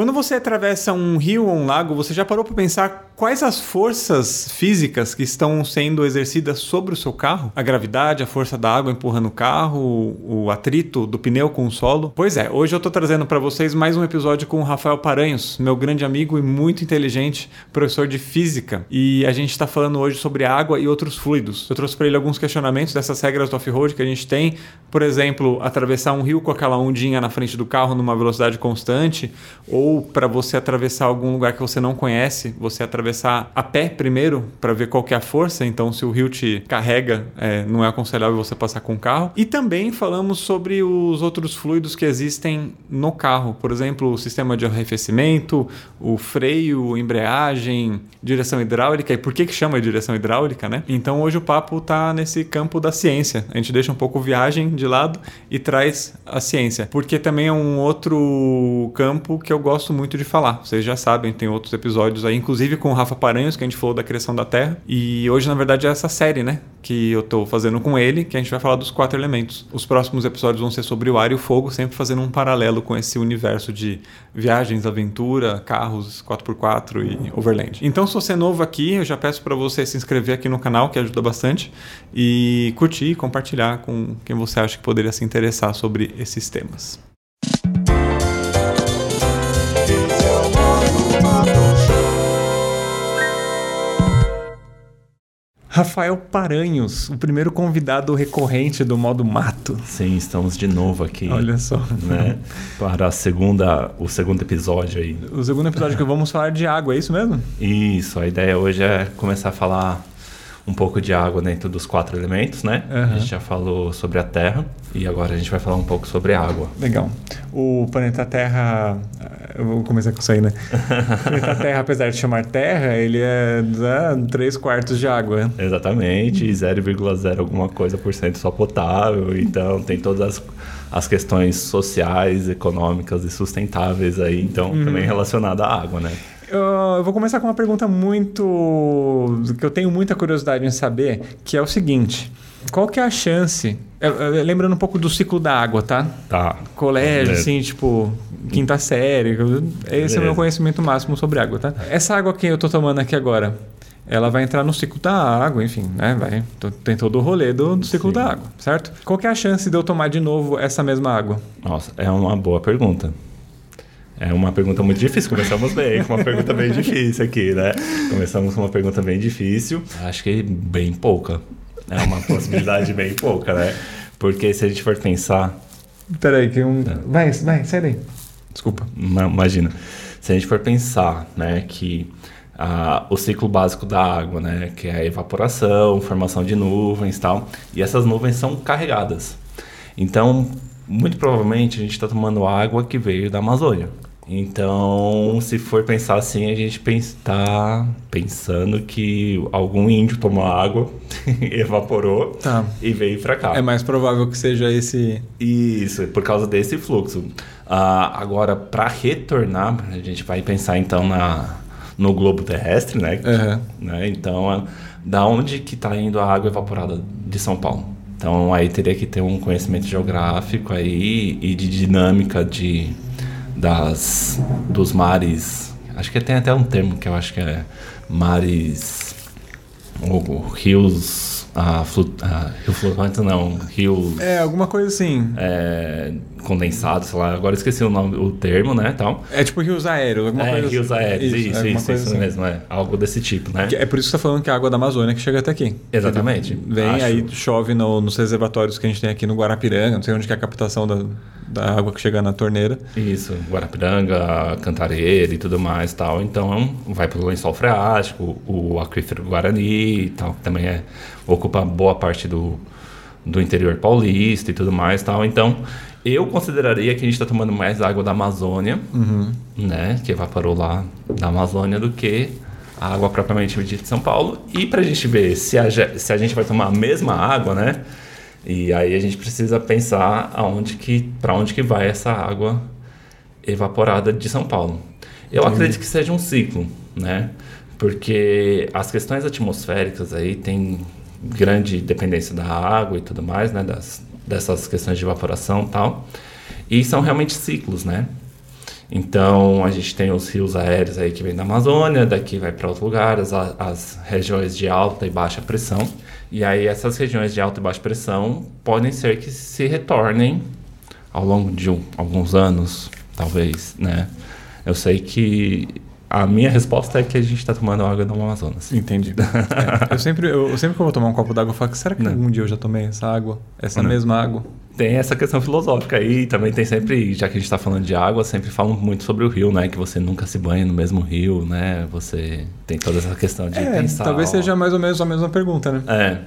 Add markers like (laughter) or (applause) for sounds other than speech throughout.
Quando você atravessa um rio ou um lago, você já parou para pensar quais as forças físicas que estão sendo exercidas sobre o seu carro? A gravidade, a força da água empurrando o carro, o atrito do pneu com o solo? Pois é, hoje eu estou trazendo para vocês mais um episódio com o Rafael Paranhos, meu grande amigo e muito inteligente professor de física. E a gente está falando hoje sobre água e outros fluidos. Eu trouxe para ele alguns questionamentos dessas regras do off-road que a gente tem. Por exemplo, atravessar um rio com aquela ondinha na frente do carro numa velocidade constante, ou para você atravessar algum lugar que você não conhece, você atravessar a pé primeiro para ver qual é a força. Então, se o rio te carrega, é, não é aconselhável você passar com o carro. E também falamos sobre os outros fluidos que existem no carro, por exemplo, o sistema de arrefecimento, o freio, embreagem, direção hidráulica e por que que chama direção hidráulica, né? Então hoje o papo tá nesse campo da ciência. A gente deixa um pouco viagem de lado e traz a ciência, porque também é um outro campo que eu gosto muito de falar. Vocês já sabem, tem outros episódios aí, inclusive com o Rafa Paranhos, que a gente falou da criação da Terra. E hoje, na verdade, é essa série, né? Que eu tô fazendo com ele, que a gente vai falar dos quatro elementos. Os próximos episódios vão ser sobre o ar e o fogo, sempre fazendo um paralelo com esse universo de viagens, aventura, carros 4x4 e overland. Então, se você é novo aqui, eu já peço para você se inscrever aqui no canal, que ajuda bastante, e curtir e compartilhar com quem você acha que poderia se interessar sobre esses temas. Rafael Paranhos, o primeiro convidado recorrente do modo mato. Sim, estamos de novo aqui. Olha só. Né, para a segunda, o segundo episódio aí. O segundo episódio que vamos falar de água, é isso mesmo? Isso, a ideia hoje é começar a falar um pouco de água dentro dos quatro elementos, né? Uhum. A gente já falou sobre a Terra e agora a gente vai falar um pouco sobre a água. Legal. O planeta Terra, eu vou começar com isso aí, né? (laughs) o planeta Terra, apesar de chamar Terra, ele é 3 quartos de água. Exatamente, 0,0 alguma coisa por cento só potável, então tem todas as as questões sociais, econômicas e sustentáveis aí, então uhum. também relacionada à água, né? eu vou começar com uma pergunta muito. que eu tenho muita curiosidade em saber, que é o seguinte. Qual que é a chance? lembrando um pouco do ciclo da água, tá? Tá. Colégio, assim, tipo, quinta série. Esse é o meu conhecimento máximo sobre água, tá? Essa água que eu tô tomando aqui agora, ela vai entrar no ciclo da água, enfim, né? Vai, tem todo o rolê do, do ciclo Sim. da água, certo? Qual que é a chance de eu tomar de novo essa mesma água? Nossa, é uma boa pergunta. É uma pergunta muito difícil. Começamos bem com uma pergunta bem (laughs) difícil aqui, né? Começamos com uma pergunta bem difícil. Acho que bem pouca. É uma possibilidade bem pouca, né? Porque se a gente for pensar. Peraí, que um. É. Vai, vai, sai daí. Desculpa. Imagina. Se a gente for pensar, né, que ah, o ciclo básico da água, né, que é a evaporação, formação de nuvens e tal, e essas nuvens são carregadas. Então, muito provavelmente a gente está tomando água que veio da Amazônia. Então, se for pensar assim, a gente está pensando que algum índio tomou água, (laughs) evaporou tá. e veio para cá. É mais provável que seja esse. Isso, por causa desse fluxo. Uh, agora, para retornar, a gente vai pensar então na, no globo terrestre, né? Uhum. né? Então, da onde que está indo a água evaporada de São Paulo? Então, aí teria que ter um conhecimento geográfico aí e de dinâmica de das dos mares. Acho que tem até um termo que eu acho que é mares ou rios a, flu, a rio flutuante não, rio É, alguma coisa assim. É, condensado, sei lá, agora esqueci o nome, o termo, né, tal. É tipo rios aéreos, alguma é, coisa rios assim. aéreos, isso, isso, isso, isso assim. mesmo, é, algo desse tipo, né. É por isso que você tá falando que é a água da Amazônia que chega até aqui. Exatamente. Vem, Acho. aí chove no, nos reservatórios que a gente tem aqui no Guarapiranga, não sei onde que é a captação da, da água que chega na torneira. Isso, Guarapiranga, Cantareira e tudo mais tal. Então vai para o lençol freático, o aquífero Guarani e tal, que também é, ocupa boa parte do, do interior paulista e tudo mais tal. Então eu consideraria que a gente está tomando mais água da Amazônia, uhum. né, que evaporou lá da Amazônia, do que a água propriamente medida de São Paulo. E para a gente ver se a, se a gente vai tomar a mesma água, né? E aí a gente precisa pensar aonde que, para onde que vai essa água evaporada de São Paulo. Eu Sim. acredito que seja um ciclo, né? Porque as questões atmosféricas aí tem grande dependência da água e tudo mais, né? Das, dessas questões de evaporação e tal. E são realmente ciclos, né? Então a gente tem os rios aéreos aí que vem da Amazônia, daqui vai para outros lugares, as, as regiões de alta e baixa pressão. E aí essas regiões de alta e baixa pressão podem ser que se retornem ao longo de um, alguns anos, talvez, né? Eu sei que a minha resposta é que a gente está tomando água do Amazonas. Entendi. (laughs) É, eu, sempre, eu, sempre que eu vou tomar um copo d'água, eu falo, será que não. algum dia eu já tomei essa água? Essa não. mesma água? Tem essa questão filosófica aí, também tem sempre, já que a gente está falando de água, sempre falam muito sobre o rio, né? Que você nunca se banha no mesmo rio, né? Você tem toda essa questão de é, pensar... Talvez ó, seja mais ou menos a mesma pergunta, né? É,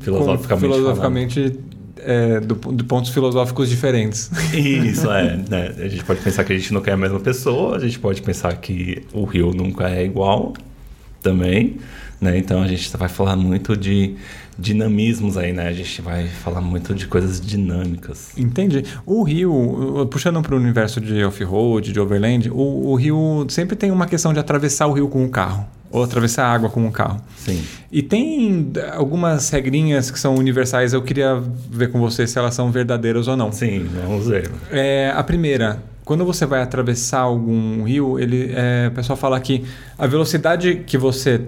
filosoficamente Com, Filosoficamente... É, do, de pontos filosóficos diferentes. (laughs) Isso, é. (laughs) Né? A gente pode pensar que a gente não quer a mesma pessoa, a gente pode pensar que o rio nunca é igual também. Né? Então a gente vai falar muito de dinamismos aí, né? A gente vai falar muito de coisas dinâmicas. Entendi. O rio, puxando para o universo de off-road, de overland, o, o rio sempre tem uma questão de atravessar o rio com o carro ou atravessar a água com um carro. Sim. E tem algumas regrinhas que são universais. Eu queria ver com você se elas são verdadeiras ou não. Sim, vamos ver. É, a primeira, quando você vai atravessar algum rio, ele, é, o pessoal fala que a velocidade que você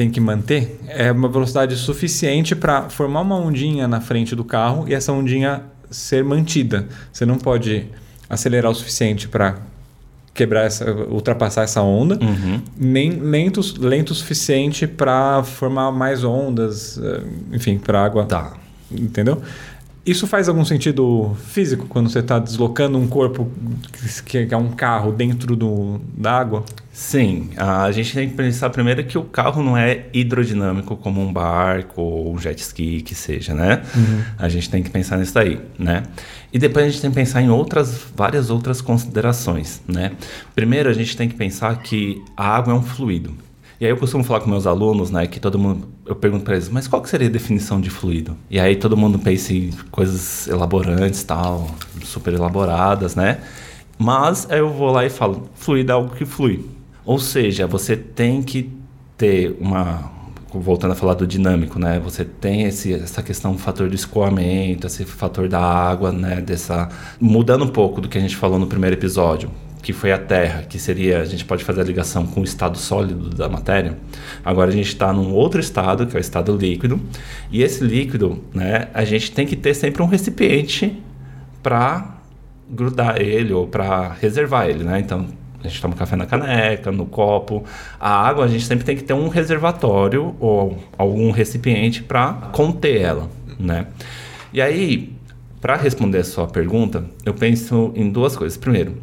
tem que manter é uma velocidade suficiente para formar uma ondinha na frente do carro e essa ondinha ser mantida. Você não pode acelerar o suficiente para quebrar essa, ultrapassar essa onda, uhum. nem lento, lento o suficiente para formar mais ondas, eh, enfim, para água. Tá. Entendeu? Isso faz algum sentido físico quando você está deslocando um corpo que é um carro dentro do, da água? Sim, a gente tem que pensar primeiro que o carro não é hidrodinâmico como um barco ou um jet ski que seja, né? Uhum. A gente tem que pensar nisso aí, né? E depois a gente tem que pensar em outras, várias outras considerações, né? Primeiro a gente tem que pensar que a água é um fluido. E aí eu costumo falar com meus alunos, né, que todo mundo, eu pergunto para eles, mas qual seria a definição de fluido? E aí todo mundo pensa em coisas elaborantes, tal, super elaboradas, né? Mas aí eu vou lá e falo, fluido é algo que flui. Ou seja, você tem que ter uma voltando a falar do dinâmico, né? Você tem esse, essa questão do fator do escoamento, esse fator da água, né? Dessa mudando um pouco do que a gente falou no primeiro episódio que foi a Terra, que seria, a gente pode fazer a ligação com o estado sólido da matéria. Agora a gente está num outro estado, que é o estado líquido, e esse líquido, né, a gente tem que ter sempre um recipiente para grudar ele ou para reservar ele, né? Então a gente toma café na caneca, no copo. A água a gente sempre tem que ter um reservatório ou algum recipiente para conter ela, né? E aí, para responder a sua pergunta, eu penso em duas coisas. Primeiro,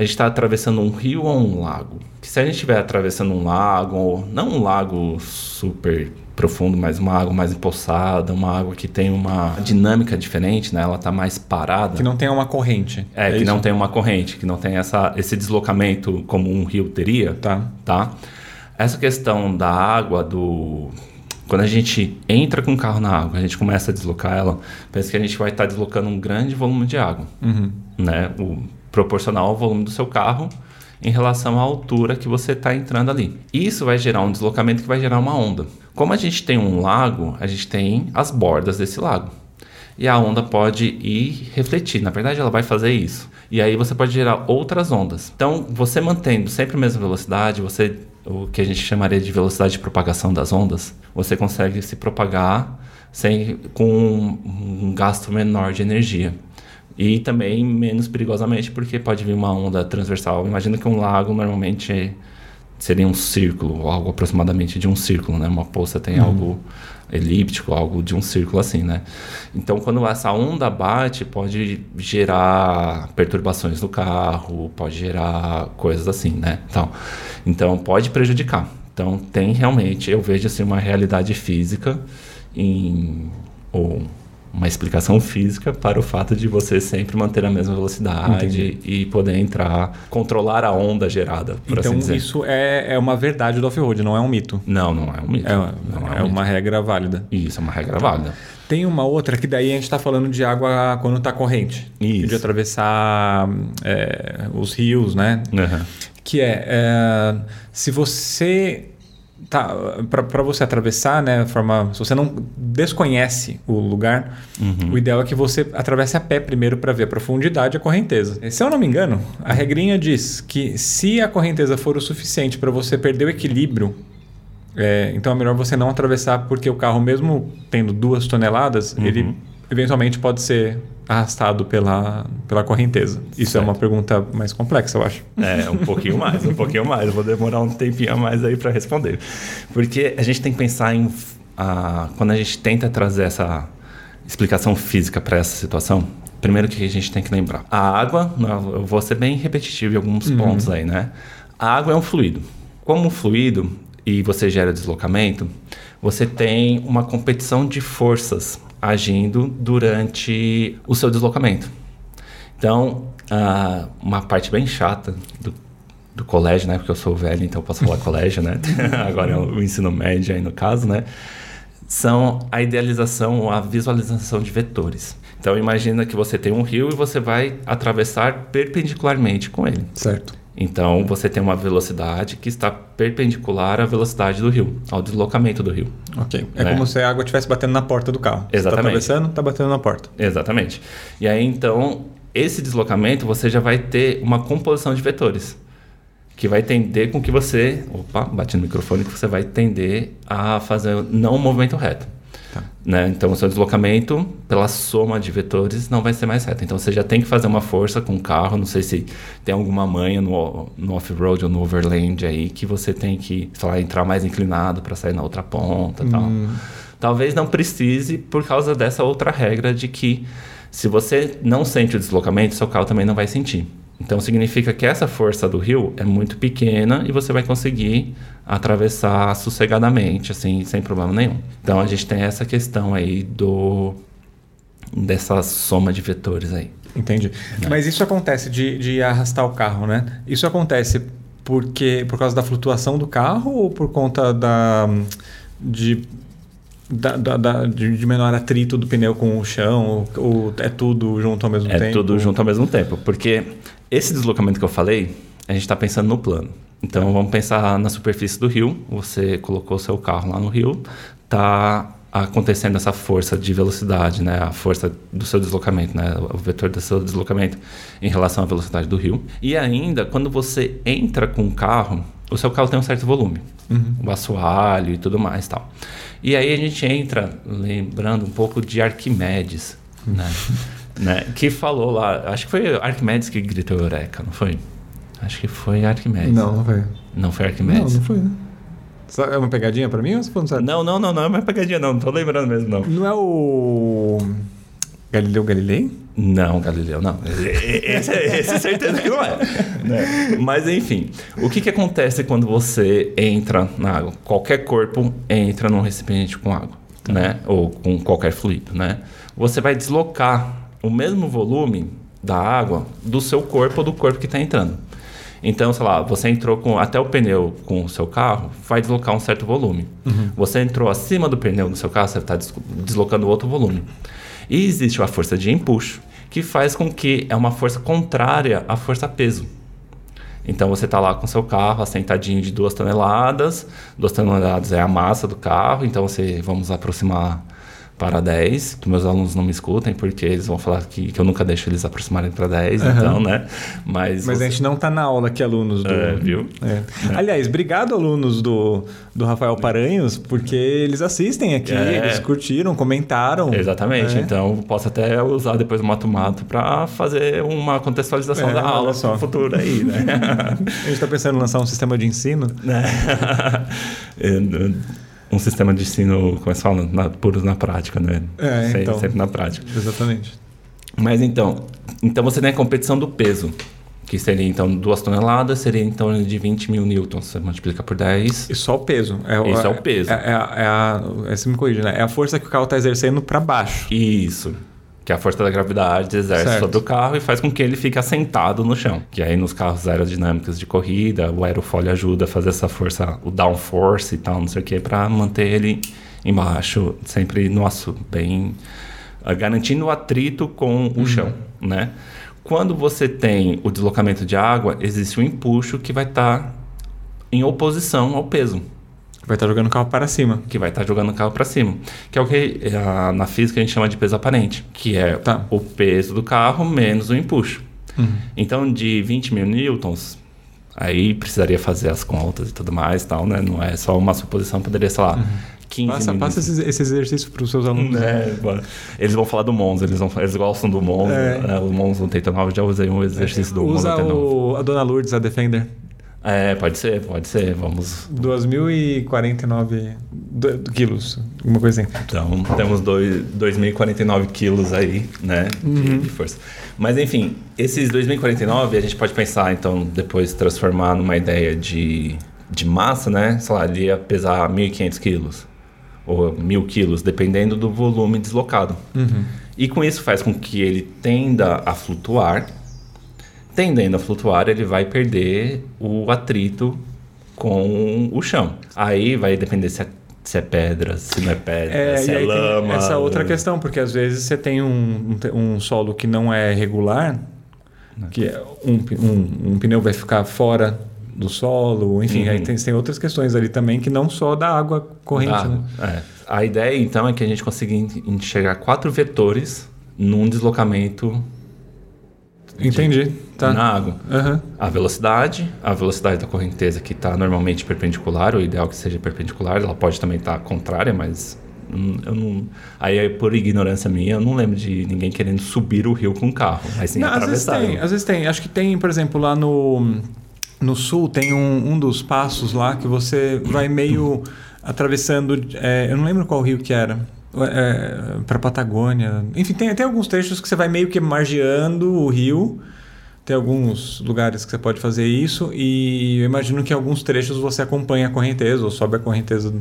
a gente está atravessando um rio ou um lago. se a gente estiver atravessando um lago, ou não um lago super profundo, mas uma água mais empoçada, uma água que tem uma dinâmica diferente, né? Ela está mais parada. Que não tem uma corrente. É, é que isso? não tem uma corrente, que não tem essa, esse deslocamento como um rio teria. Tá. Tá? Essa questão da água, do quando a gente entra com o carro na água, a gente começa a deslocar ela, pensa que a gente vai estar tá deslocando um grande volume de água, uhum. né? O, proporcional ao volume do seu carro em relação à altura que você está entrando ali. Isso vai gerar um deslocamento que vai gerar uma onda. Como a gente tem um lago, a gente tem as bordas desse lago. E a onda pode ir refletir. Na verdade, ela vai fazer isso. E aí você pode gerar outras ondas. Então, você mantendo sempre a mesma velocidade, você o que a gente chamaria de velocidade de propagação das ondas, você consegue se propagar sem com um gasto menor de energia. E também menos perigosamente, porque pode vir uma onda transversal. Imagina que um lago normalmente seria um círculo, algo aproximadamente de um círculo, né? Uma poça tem uhum. algo elíptico, algo de um círculo assim, né? Então, quando essa onda bate, pode gerar perturbações no carro, pode gerar coisas assim, né? Então, então pode prejudicar. Então, tem realmente, eu vejo assim uma realidade física em ou uma explicação física para o fato de você sempre manter a mesma velocidade Entendi. e poder entrar, controlar a onda gerada, por então, assim dizer. isso é, é uma verdade do off-road, não é um mito. Não, não é um mito. É, é, um é uma regra válida. Isso, é uma regra válida. Tem uma outra que daí a gente está falando de água quando está corrente. Isso. De atravessar é, os rios, né? Uhum. Que é, é, se você Tá, para você atravessar, né, forma, se você não desconhece o lugar, uhum. o ideal é que você atravesse a pé primeiro para ver a profundidade e a correnteza. Se eu não me engano, a regrinha diz que se a correnteza for o suficiente para você perder o equilíbrio, é, então é melhor você não atravessar porque o carro, mesmo tendo duas toneladas, uhum. ele eventualmente pode ser arrastado pela, pela correnteza? Isso certo. é uma pergunta mais complexa, eu acho. É, um pouquinho mais, um pouquinho mais. Eu vou demorar um tempinho a mais aí para responder. Porque a gente tem que pensar em. Uh, quando a gente tenta trazer essa explicação física para essa situação, primeiro que a gente tem que lembrar: a água, eu vou ser bem repetitivo em alguns uhum. pontos aí, né? A água é um fluido. Como um fluido e você gera deslocamento, você tem uma competição de forças agindo durante o seu deslocamento. Então, uh, uma parte bem chata do, do colégio, né? Porque eu sou velho, então posso falar (laughs) colégio, né? (laughs) Agora é o ensino médio aí no caso, né? São a idealização a visualização de vetores. Então, imagina que você tem um rio e você vai atravessar perpendicularmente com ele. Certo. Então você tem uma velocidade que está perpendicular à velocidade do rio, ao deslocamento do rio. Ok. É né? como se a água estivesse batendo na porta do carro. Exatamente. Você está atravessando, está batendo na porta. Exatamente. E aí então, esse deslocamento você já vai ter uma composição de vetores que vai tender com que você, opa, bate no microfone, que você vai tender a fazer não um movimento reto. Tá. Né? Então, o seu deslocamento, pela soma de vetores, não vai ser mais reto. Então, você já tem que fazer uma força com o carro. Não sei se tem alguma manha no, no off-road ou no overland aí que você tem que, sei lá, entrar mais inclinado para sair na outra ponta hum. tal. Talvez não precise por causa dessa outra regra de que se você não sente o deslocamento, seu carro também não vai sentir. Então significa que essa força do rio é muito pequena e você vai conseguir atravessar sossegadamente, assim, sem problema nenhum. Então a gente tem essa questão aí do dessa soma de vetores aí. Entendi. Né? Mas isso acontece de, de arrastar o carro, né? Isso acontece porque por causa da flutuação do carro ou por conta da de da, da, da, de menor atrito do pneu com o chão? Ou, ou é tudo junto ao mesmo é tempo? É tudo junto ao mesmo tempo. Porque esse deslocamento que eu falei, a gente está pensando no plano. Então vamos pensar na superfície do rio. Você colocou seu carro lá no rio, está acontecendo essa força de velocidade, né? A força do seu deslocamento, né? O vetor do seu deslocamento em relação à velocidade do rio. E ainda, quando você entra com o carro, o seu carro tem um certo volume, uhum. o assoalho e tudo mais, tal. E aí a gente entra lembrando um pouco de Arquimedes, né? (laughs) né? Que falou lá, acho que foi Arquimedes que gritou Eureka, não foi? Acho que foi Arquimedes. Não, não foi. Não foi Arquimedes? Não, não foi, né? É uma pegadinha pra mim ou você falando sério? Não, não, não, não é uma pegadinha, não. Não tô lembrando mesmo, não. Não é o. Galileu Galilei? Não, Galileu, não. (laughs) Esse, esse é certeza que não é. Né? Mas enfim, o que, que acontece quando você entra na água? Qualquer corpo entra num recipiente com água, tá. né? Ou com qualquer fluido, né? Você vai deslocar o mesmo volume da água do seu corpo ou do corpo que está entrando. Então, sei lá, você entrou com até o pneu com o seu carro, vai deslocar um certo volume. Uhum. Você entrou acima do pneu do seu carro, você está deslocando outro volume. E existe uma força de empuxo que faz com que é uma força contrária à força peso. Então você está lá com seu carro assentadinho de duas toneladas, duas toneladas é a massa do carro, então você vamos aproximar para 10, que meus alunos não me escutem, porque eles vão falar que, que eu nunca deixo eles aproximarem para 10, uhum. então, né? Mas, Mas você... a gente não está na aula aqui, alunos do... É, viu? É. É. Aliás, obrigado, alunos do, do Rafael Paranhos, porque eles assistem aqui, é. eles curtiram, comentaram. Exatamente, é. então posso até usar depois o Mato Mato para fazer uma contextualização é, da aula no futuro aí, né? (laughs) a gente está pensando em lançar um sistema de ensino. (laughs) É um sistema de ensino, como é se fala, na, puro na prática, né? É, sempre, então, sempre na prática. Exatamente. Mas então, então você tem a competição do peso, que seria então 2 toneladas, seria então de 20 mil newtons. Você multiplica por 10. E só o peso. É, Isso é, é o peso. É, é, é a, é, você me corrige, né? É a força que o carro está exercendo para baixo. Isso que a força da gravidade exerce certo. sobre o carro e faz com que ele fique assentado no chão. Que aí nos carros aerodinâmicos de corrida, o aerofólio ajuda a fazer essa força, o downforce e tal, não sei o que, para manter ele embaixo, sempre no aço, bem uh, garantindo o atrito com o uhum. chão, né? Quando você tem o deslocamento de água, existe um empuxo que vai estar tá em oposição ao peso. Vai estar jogando o carro para cima. que vai estar jogando o carro para cima. Que é o que é, na física a gente chama de peso aparente, que é Tá. o peso do carro menos o empuxo. Então, de 20 mil newtons, aí precisaria fazer as contas e tudo mais, tal, né? Não é só uma suposição, poderia, sei lá, 15 Passa, mil passa esse, esse exercício para os seus alunos. É, eles vão falar do Monza, eles, vão, eles gostam do Monza. É. É. o Monza 89, já usei um exercício do Monza Usa 89. o, a Dona Lourdes, a Defender. É, pode ser, pode ser. Vamos. 2.049 do- do quilos, alguma coisa assim. Então, temos dois- 2.049 quilos aí, né? de- De, força. Mas, enfim, esses 2.049 a gente pode pensar, então, depois transformar numa ideia de, de massa, né? Sei lá, ele ia pesar 1.500 quilos ou 1.000 quilos, dependendo do volume deslocado. E com isso faz com que ele tenda a flutuar. Tendendo a flutuar, ele vai perder o atrito com o chão. Aí vai depender se é, se é pedra, se não é pedra, É, se é lama. essa outra questão, porque às vezes você tem um, um um solo que não é regular, que é um, um, um pneu vai ficar fora do solo, enfim, Uhum. aí tem, tem outras questões ali também que não só da água corrente. Né? é. A ideia, então, é que a gente consiga en- enxergar quatro vetores num deslocamento Entendi. Tá. na água. Aham. A velocidade, a velocidade da correnteza que está normalmente perpendicular, o ideal que seja perpendicular, ela pode também estar contrária, mas hum, eu não. Aí, é por ignorância minha, eu não lembro de ninguém querendo subir o rio com um carro, mas sim Não, às vezes tem, às vezes tem. Acho que tem, por exemplo, lá no, no sul tem um, um dos passos lá que você vai meio atravessando. é, eu não lembro qual rio que era. É, para Patagônia. Enfim, tem até alguns trechos que você vai meio que margeando o rio. Tem alguns lugares que você pode fazer isso. E eu imagino que em alguns trechos você acompanha a correnteza ou sobe a correnteza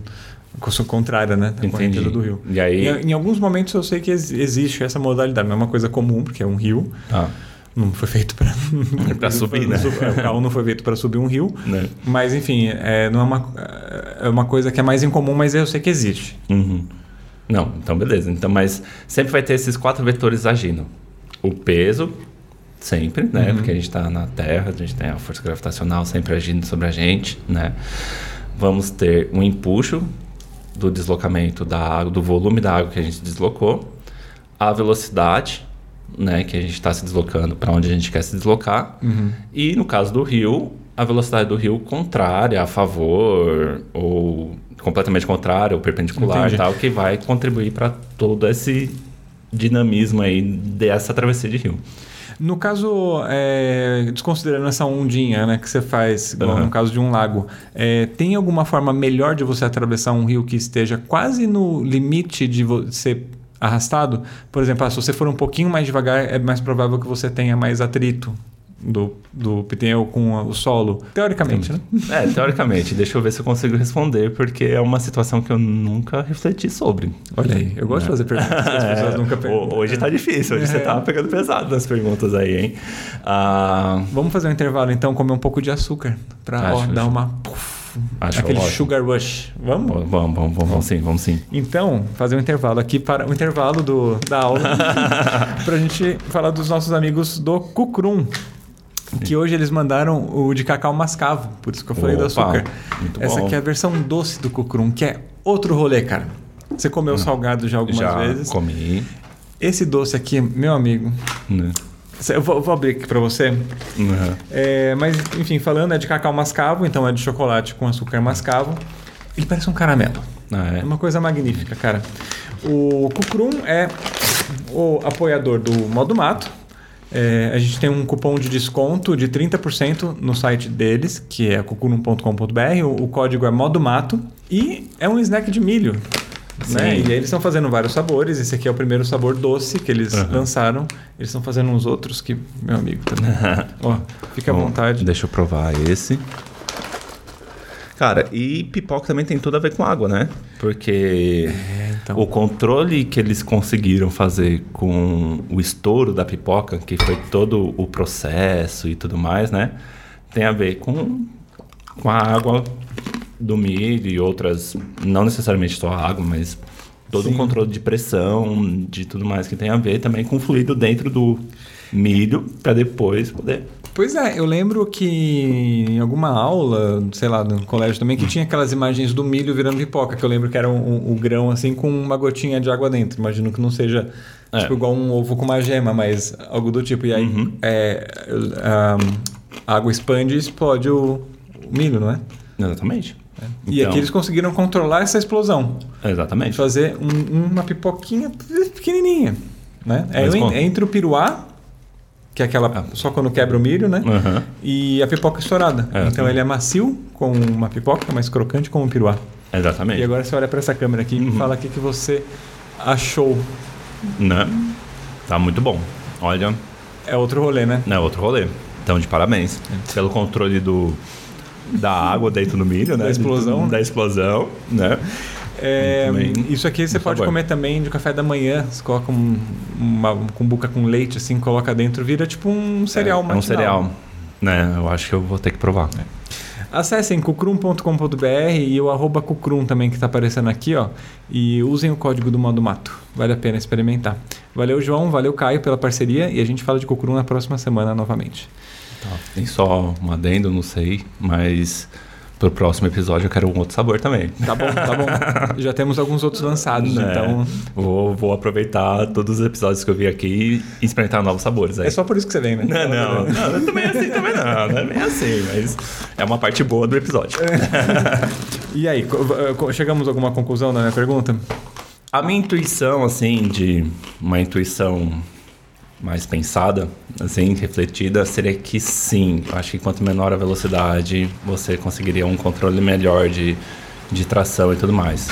co- contrária, né? A Entendi. correnteza do rio. E aí- em, em alguns momentos eu sei que ex- existe essa modalidade. Não é uma coisa comum, porque é um rio. Ah, Não foi feito para (laughs) Pra subir, né? O carro não foi feito para subir um rio. né? Mas, enfim, é, não é, uma, é uma coisa que é mais incomum, mas eu sei que existe. Uhum. Não, então beleza. Então, mas sempre vai ter esses quatro vetores agindo. O peso, sempre, né? Porque a gente está na Terra, a gente tem a força gravitacional sempre agindo sobre a gente, né? Vamos ter um empuxo do deslocamento da água, do volume da água que a gente deslocou, a velocidade, né? Que a gente está se deslocando para onde a gente quer se deslocar, e no caso do rio, a velocidade do rio contrária, a favor ou completamente contrária ou perpendicular, Entendi. e tal, que vai contribuir para todo esse dinamismo aí dessa travessia de rio. No caso, é, desconsiderando essa ondinha né, que você faz, Aham. no caso de um lago, é, tem alguma forma melhor de você atravessar um rio que esteja quase no limite de vo- ser arrastado? Por exemplo, ah, se você for um pouquinho mais devagar, é mais provável que você tenha mais atrito do, do pneu com o solo. Teoricamente, né? É, teoricamente, deixa eu ver se eu consigo responder, porque é uma situação que eu nunca refleti sobre. Olha aí, eu gosto de fazer perguntas que as (laughs) pessoas É, nunca ho- perguntam. Hoje tá difícil, hoje você É. tá pegando pesado nas perguntas aí, hein? Ah, Vamos fazer um intervalo então, comer um pouco de açúcar para Acho, dar uma Acho aquele ótimo. sugar rush. Vamos? vamos, vamos, vamos, vamos sim, vamos sim. Então, fazer um intervalo aqui para o intervalo do, da aula (laughs) para a gente falar dos nossos amigos do Cucrum. Que hoje eles mandaram o de cacau mascavo, por isso que eu falei do Opa, açúcar. muito Essa bom. aqui é a versão doce do Cucrum, que é outro rolê, cara. Você comeu salgado já algumas Hum. Já vezes. comi, Esse doce aqui, meu amigo, né? eu vou, vou abrir aqui para você. Uhum. É, mas, enfim, falando, é de cacau mascavo, então é de chocolate com açúcar mascavo. Ele parece um caramelo. Ah, É é. uma coisa magnífica, cara. O Cucrum é o apoiador do Modo Mato. É, a gente tem um cupom de desconto de 30% no site deles, que é cucurum.com.br. O, o código é Modo Mato. E é um snack de milho. Né? E aí eles estão fazendo vários sabores. Esse aqui é o primeiro sabor doce que eles Aham. lançaram. Eles estão fazendo uns outros que, meu amigo, também. (laughs) Ó, fica à Bom, vontade. Deixa eu provar esse. Cara, e pipoca também tem tudo a ver com água, né? Porque então. o controle que eles conseguiram fazer com o estouro da pipoca, que foi todo o processo e tudo mais, né? Tem a ver com, com a água do milho e outras, não necessariamente só a água, mas todo Sim. o controle de pressão, de tudo mais que tem a ver também com o fluido dentro do milho, para depois poder Pois é, eu lembro que em alguma aula, sei lá, no colégio também, que tinha aquelas imagens do milho virando pipoca, que eu lembro que era o um, um, grão assim com uma gotinha de água dentro. Imagino que não seja é. tipo igual um ovo com uma gema, mas algo do tipo. E aí uhum. é, a água expande e explode o, o milho, não é? Exatamente. É. E então... aqui eles conseguiram controlar essa explosão. Exatamente. Fazer um, uma pipoquinha pequenininha. Né? É, é entre o piruá que é aquela ah. só quando quebra o milho, né? Uhum. E a pipoca estourada. É, então sim. ele é macio, com uma pipoca, mais crocante como um piruá. Exatamente. E agora você olha para essa câmera aqui e uhum. me fala o que, que você achou. Né? Tá muito bom. Olha. É outro rolê, né? É outro rolê. Então, de parabéns. É. Pelo controle do, da água dentro do milho, né? Da explosão. Da explosão, né? É, isso aqui você pode sabor. comer também de café da manhã. Você coloca um, uma cumbuca com leite, assim, coloca dentro, vira tipo um cereal é, É um cereal. Né? Eu acho que eu vou ter que provar. É. Acessem cucrum.com.br e o arroba cucrum também que está aparecendo aqui, ó. E usem o código do modo mato. Vale a pena experimentar. Valeu, João. Valeu, Caio, pela parceria. E a gente fala de cucrum na próxima semana novamente. Tá. Tem só um adendo, não sei, mas pro próximo episódio eu quero um outro sabor também. Tá bom, tá bom. (laughs) Já temos alguns outros lançados, é, então. Vou, vou aproveitar todos os episódios que eu vi aqui e experimentar novos sabores. Aí. É só por isso que você vem, né? Não, não, não, também é assim, também não, não é bem assim, mas é uma parte boa do episódio. (laughs) e aí, chegamos a alguma conclusão na minha pergunta? A minha intuição, assim, de uma intuição mais pensada, assim, refletida, seria que sim. Acho que quanto menor a velocidade, você conseguiria um controle melhor de, de tração e tudo mais.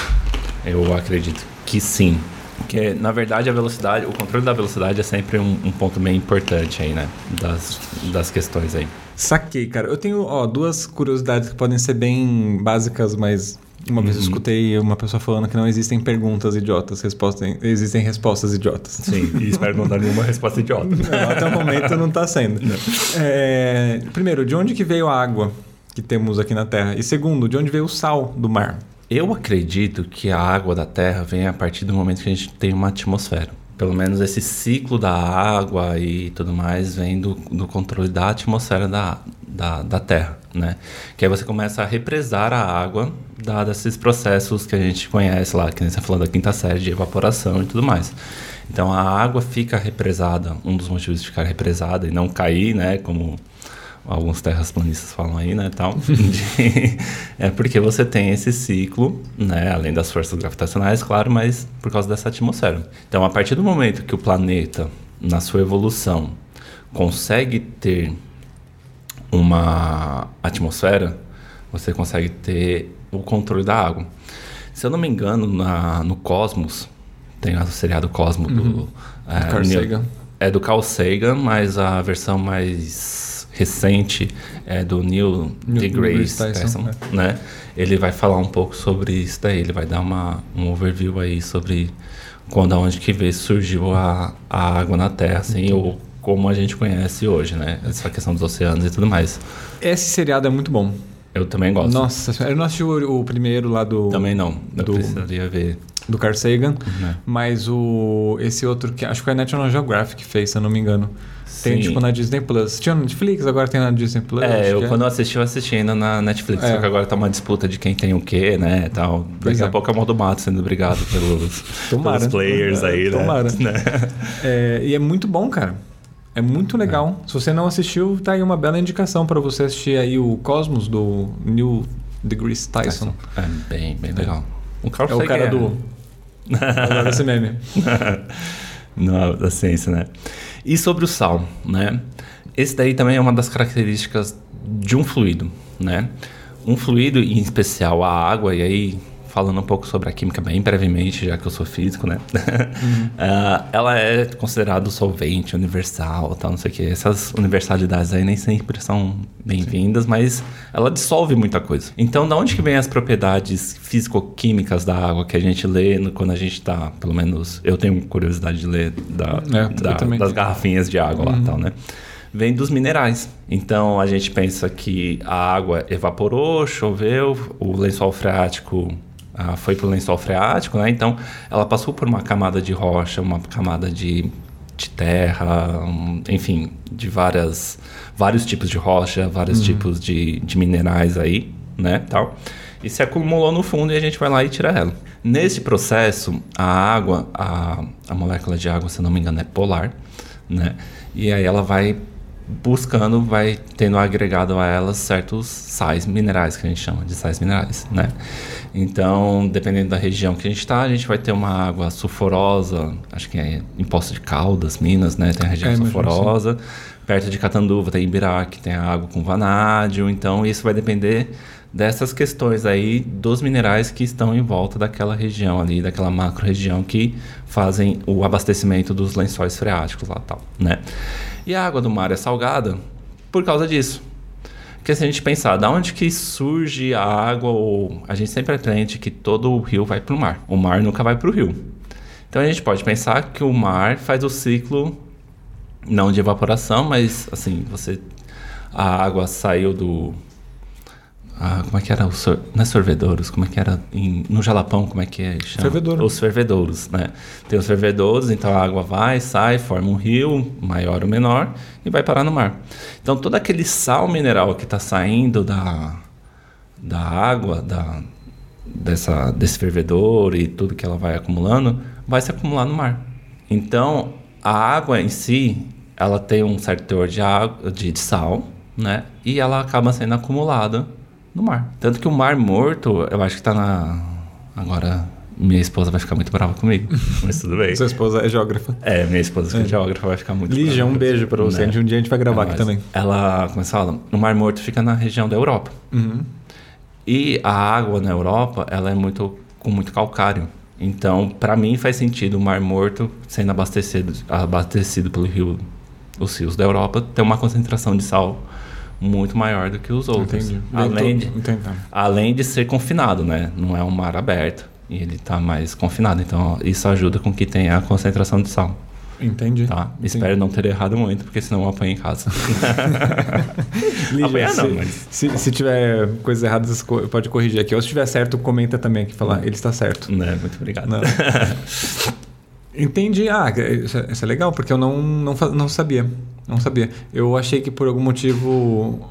Eu acredito que sim. Porque, na verdade, a velocidade, o controle da velocidade é sempre um, um ponto bem importante aí, né? Das, das questões aí. Saquei, cara. Eu tenho ó, duas curiosidades que podem ser bem básicas, mas uma vez eu uhum. escutei uma pessoa falando que não existem perguntas idiotas, respostas, existem respostas idiotas. Sim, e (laughs) espero não dar nenhuma resposta idiota. Não, até o momento não está sendo. É, primeiro, de onde que veio a água que temos aqui na Terra? E segundo, de onde veio o sal do mar? Eu acredito que a água da Terra vem a partir do momento que a gente tem uma atmosfera. Pelo menos esse ciclo da água e tudo mais vem do, do controle da atmosfera da, da, da Terra, né? Que aí você começa a represar a água, dados esses processos que a gente conhece lá, que nem você falou da quinta série de evaporação e tudo mais. Então a água fica represada, um dos motivos de ficar represada e não cair, né? Como alguns terraplanistas falam aí, né, tal, de, (laughs) (laughs) é porque você tem esse ciclo, né, além das forças gravitacionais, claro, mas por causa dessa atmosfera. Então, a partir do momento que o planeta, na sua evolução, consegue ter uma atmosfera, você consegue ter o controle da água. Se eu não me engano, na, no Cosmos, tem o seriado Cosmos uhum. do... É, Carl Sagan. É do Carl Sagan, mas a versão mais recente é do Neil, deGrasse Tyson, Tyson é. né? Ele vai falar um pouco sobre isso daí, ele vai dar uma, um overview aí sobre quando, aonde que veio, surgiu a, a água na Terra, assim, ou como a gente conhece hoje, né? Essa questão dos oceanos e tudo mais. Esse seriado é muito bom. Eu também gosto. Nossa, eu não assisti o, o primeiro lá do. Também não. Eu do, precisaria ver. Do Carl Sagan. Uhum. Mas o. Esse outro que. Acho que a National Geographic que fez, se eu não me engano. Sim. Tem tipo na Disney Plus. Tinha no Netflix, agora tem na Disney Plus. É, eu, é. quando eu assisti, eu assisti ainda na Netflix. É. Só que agora tá uma disputa de quem tem o quê, né? Tal. Daqui a pouco é o modo mato sendo obrigado pelos, pelos players aí, né? Tomara. né? (laughs) É, e é muito bom, cara. É muito legal. É. Se você não assistiu, tá aí uma bela indicação para você assistir aí o Cosmos do Neil deGrasse Tyson. É bem, bem legal. O Carl é o cara é. do... (laughs) Adoro esse meme. Não, da ciência, né? E sobre o sal, né? Esse daí também é uma das características de um fluido, né? Um fluido, em especial a água, e aí falando um pouco sobre a química bem brevemente, já que eu sou físico, né? Uhum. (laughs) uh, ela é considerada solvente universal, tal, não sei o que. Essas universalidades aí nem sempre são bem-vindas, mas ela dissolve muita coisa. Então, da onde que vem as propriedades físico-químicas da água que a gente lê no, quando a gente tá, pelo menos, eu tenho curiosidade de ler da, é, da das garrafinhas de água uhum. lá, tal, né? vem dos minerais. Então a gente pensa que a água evaporou, choveu, o lençol freático ah, foi para o lençol freático, né? Então ela passou por uma camada de rocha, uma camada de de terra, um, enfim, de várias, vários tipos de rocha, vários uhum. tipos de, de minerais aí, né, tal. E se acumulou no fundo e a gente vai lá e tira ela. Nesse processo, a água, a, a molécula de água, se não me engano, é polar, né? E aí ela vai buscando, vai tendo agregado a elas certos sais minerais, que a gente chama de sais minerais, né? Então, dependendo da região que a gente está, a gente vai ter uma água sulfurosa, acho que é em Poço de Caldas, Minas, né? Tem a região é, sulfurosa. Perto de Catanduva tem Ibirá, que tem a água com vanádio. Então, isso vai depender dessas questões aí dos minerais que estão em volta daquela região ali, daquela macro região que fazem o abastecimento dos lençóis freáticos lá tal, né? E a água do mar é salgada por causa disso. Porque se a gente pensar, da onde que surge a água, ou a gente sempre aprende que todo o rio vai para o mar. O mar nunca vai para o rio. Então a gente pode pensar que o mar faz o ciclo não de evaporação, mas assim, você a água saiu do ah, como é que era sor... não é sorvedouros, como é que era em... no Jalapão, como é que é? Chama? Fervedouro. Os fervedouros, né? Tem os fervedouros, então a água vai, sai, forma um rio, maior ou menor, e vai parar no mar. Então todo aquele sal mineral que está saindo da, da água, da, dessa, desse fervedor e tudo que ela vai acumulando, vai se acumular no mar. Então a água em si, ela tem um certo teor de, água, de, de sal, né? E ela acaba sendo acumulada no mar. Tanto que o Mar Morto, eu acho que tá na. Agora, minha esposa vai ficar muito brava comigo. (laughs) Mas tudo bem. Sua esposa é geógrafa. É, minha esposa é, é geógrafa vai ficar muito Lígia, um beijo pra você. Né? Um dia a gente vai gravar é, aqui também. Ela, como você fala, o Mar Morto fica na região da Europa. Uhum. E a água na Europa, ela é muito com muito calcário. Então, para mim faz sentido o Mar Morto sendo abastecido, abastecido pelo rio, os rios da Europa, ter uma concentração de sal muito maior do que os outros. Entendi. Além, de, além de ser confinado, né? Não é um mar aberto. E ele está mais confinado. Então, isso ajuda com que tenha a concentração de sal. Entendi. Tá? Entendi. Espero não ter errado muito, porque senão eu apanho em casa. (laughs) Apanhar não, mas... Se, se tiver coisas erradas, pode corrigir aqui. Ou se estiver certo, comenta também aqui, falar, ele está certo. Né? Muito obrigado. (laughs) Entendi. Ah, isso é, isso é, legal, porque eu não, não, não sabia. Não sabia. Eu achei que por algum motivo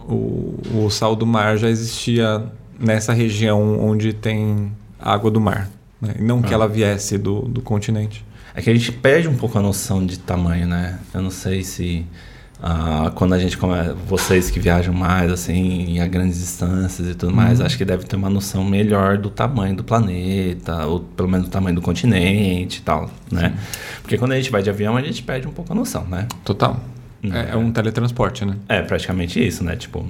o, o sal do mar já existia nessa região onde tem água do mar. Né? Não ah. que ela viesse do, do continente. É que a gente perde um pouco a noção de tamanho, né? Eu não sei se ah, quando a gente come, vocês que viajam mais assim a grandes distâncias e tudo uhum. mais, acho que deve ter uma noção melhor do tamanho do planeta, ou pelo menos do tamanho do continente e tal, né? Sim. Porque quando a gente vai de avião, a gente perde um pouco a noção, né? Total. É, é, um teletransporte, né? É, praticamente isso, né? Tipo,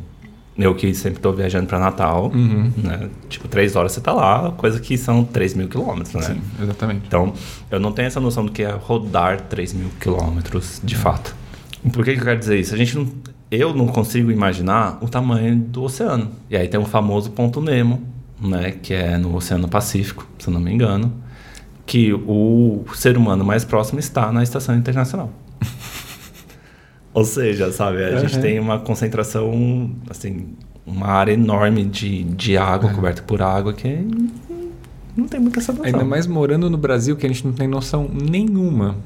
eu que sempre estou viajando para Natal, uhum. né? Tipo, três horas você está lá, coisa que são 3 mil quilômetros, né? Sim, exatamente. Então, eu não tenho essa noção do que é rodar 3 mil quilômetros de fato. Por que, que eu quero dizer isso? A gente não, eu não consigo imaginar o tamanho do oceano. E aí tem o famoso ponto Nemo, né, que é no Oceano Pacífico, se eu não me engano, que o ser humano mais próximo está na Estação Internacional. Ou seja, sabe, a uhum. gente tem uma concentração, assim, uma área enorme de, de água, uhum. coberta por água, que não tem muita essa noção. Ainda mais morando no Brasil, que a gente não tem noção nenhuma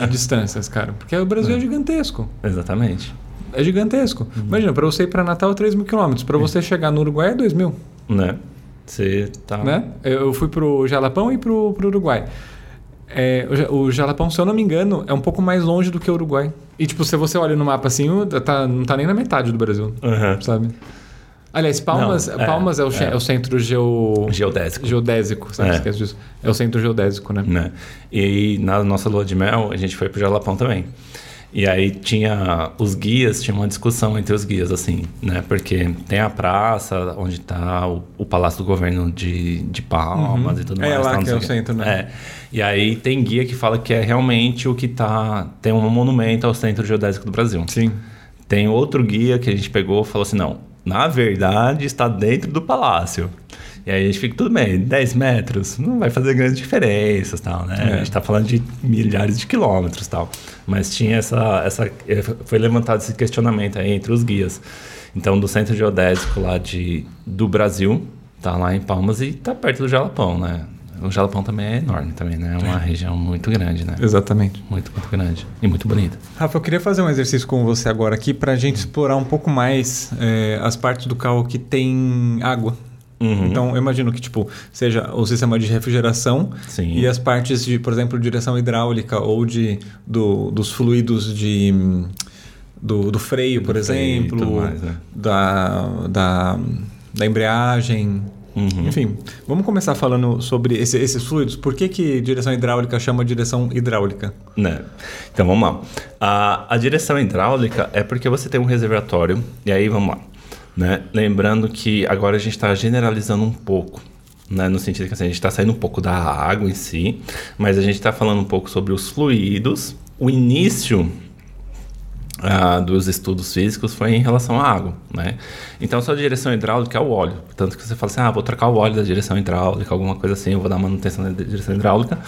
de (laughs) distâncias, cara. Porque o Brasil é, é gigantesco. Exatamente. É gigantesco. Uhum. Imagina, para você ir para Natal é 3 mil quilômetros. Para você chegar no Uruguai é 2 mil. Né? Você tá... Né? Eu fui pro Jalapão e pro, pro Uruguai. É, o Jalapão, se eu não me engano, é um pouco mais longe do que o Uruguai. E, tipo, se você olha no mapa assim, tá, não tá nem na metade do Brasil. Uhum. Sabe? Aliás, Palmas, não, é, Palmas é, o, é. é, o, centro geo... geodésico. Geodésico, sabe? É. Esquece disso. É o centro geodésico, né? né? E na nossa lua de mel, a gente foi pro Jalapão também. E aí tinha os guias, tinha uma discussão entre os guias, assim, né? Porque tem a praça onde está o, o, Palácio do Governo de, de Palmas uhum. e tudo é mais. É lá que é o centro, né? É. E aí tem guia que fala que é realmente o que tá... Tem um monumento ao Centro Geodésico do Brasil. Sim. Tem outro guia que a gente pegou e falou assim, não, na verdade está dentro do palácio. E aí a gente fica, tudo bem, 10 metros não vai fazer grandes diferenças, tal, né? É. A gente está falando de milhares de quilômetros, tal. Mas tinha essa, essa... Foi levantado esse questionamento aí entre os guias. Então, do Centro Geodésico lá de, do Brasil, tá lá em Palmas e tá perto do Jalapão, né? o Jalapão também é enorme também, né? É uma região muito grande, né? Exatamente. Muito, muito grande. E muito bonita. Rafa, eu queria fazer um exercício com você agora aqui para a gente explorar um pouco mais é, as partes do carro que tem água. Uhum. Então, eu imagino que, tipo, seja o sistema de refrigeração Sim. e as partes de, por exemplo, direção hidráulica ou de, do, dos fluidos de... Do, do freio, por freio e exemplo, tudo mais, né? da, da, da embreagem. Uhum. Enfim, vamos começar falando sobre esse- esses fluidos. Por que, que direção hidráulica chama direção hidráulica? Né? Então vamos lá. A, a direção hidráulica é porque você tem um reservatório, e aí vamos lá. Né? Lembrando que agora a gente está generalizando um pouco, né? no sentido que assim, a gente está saindo um pouco da água em si, mas a gente está falando um pouco sobre os fluidos. O início ah, dos estudos físicos foi em relação à água, né? Então, sua direção hidráulica é o óleo. Tanto que você fala assim, ah, vou trocar o óleo da direção hidráulica, alguma coisa assim, eu vou dar manutenção da direção hidráulica.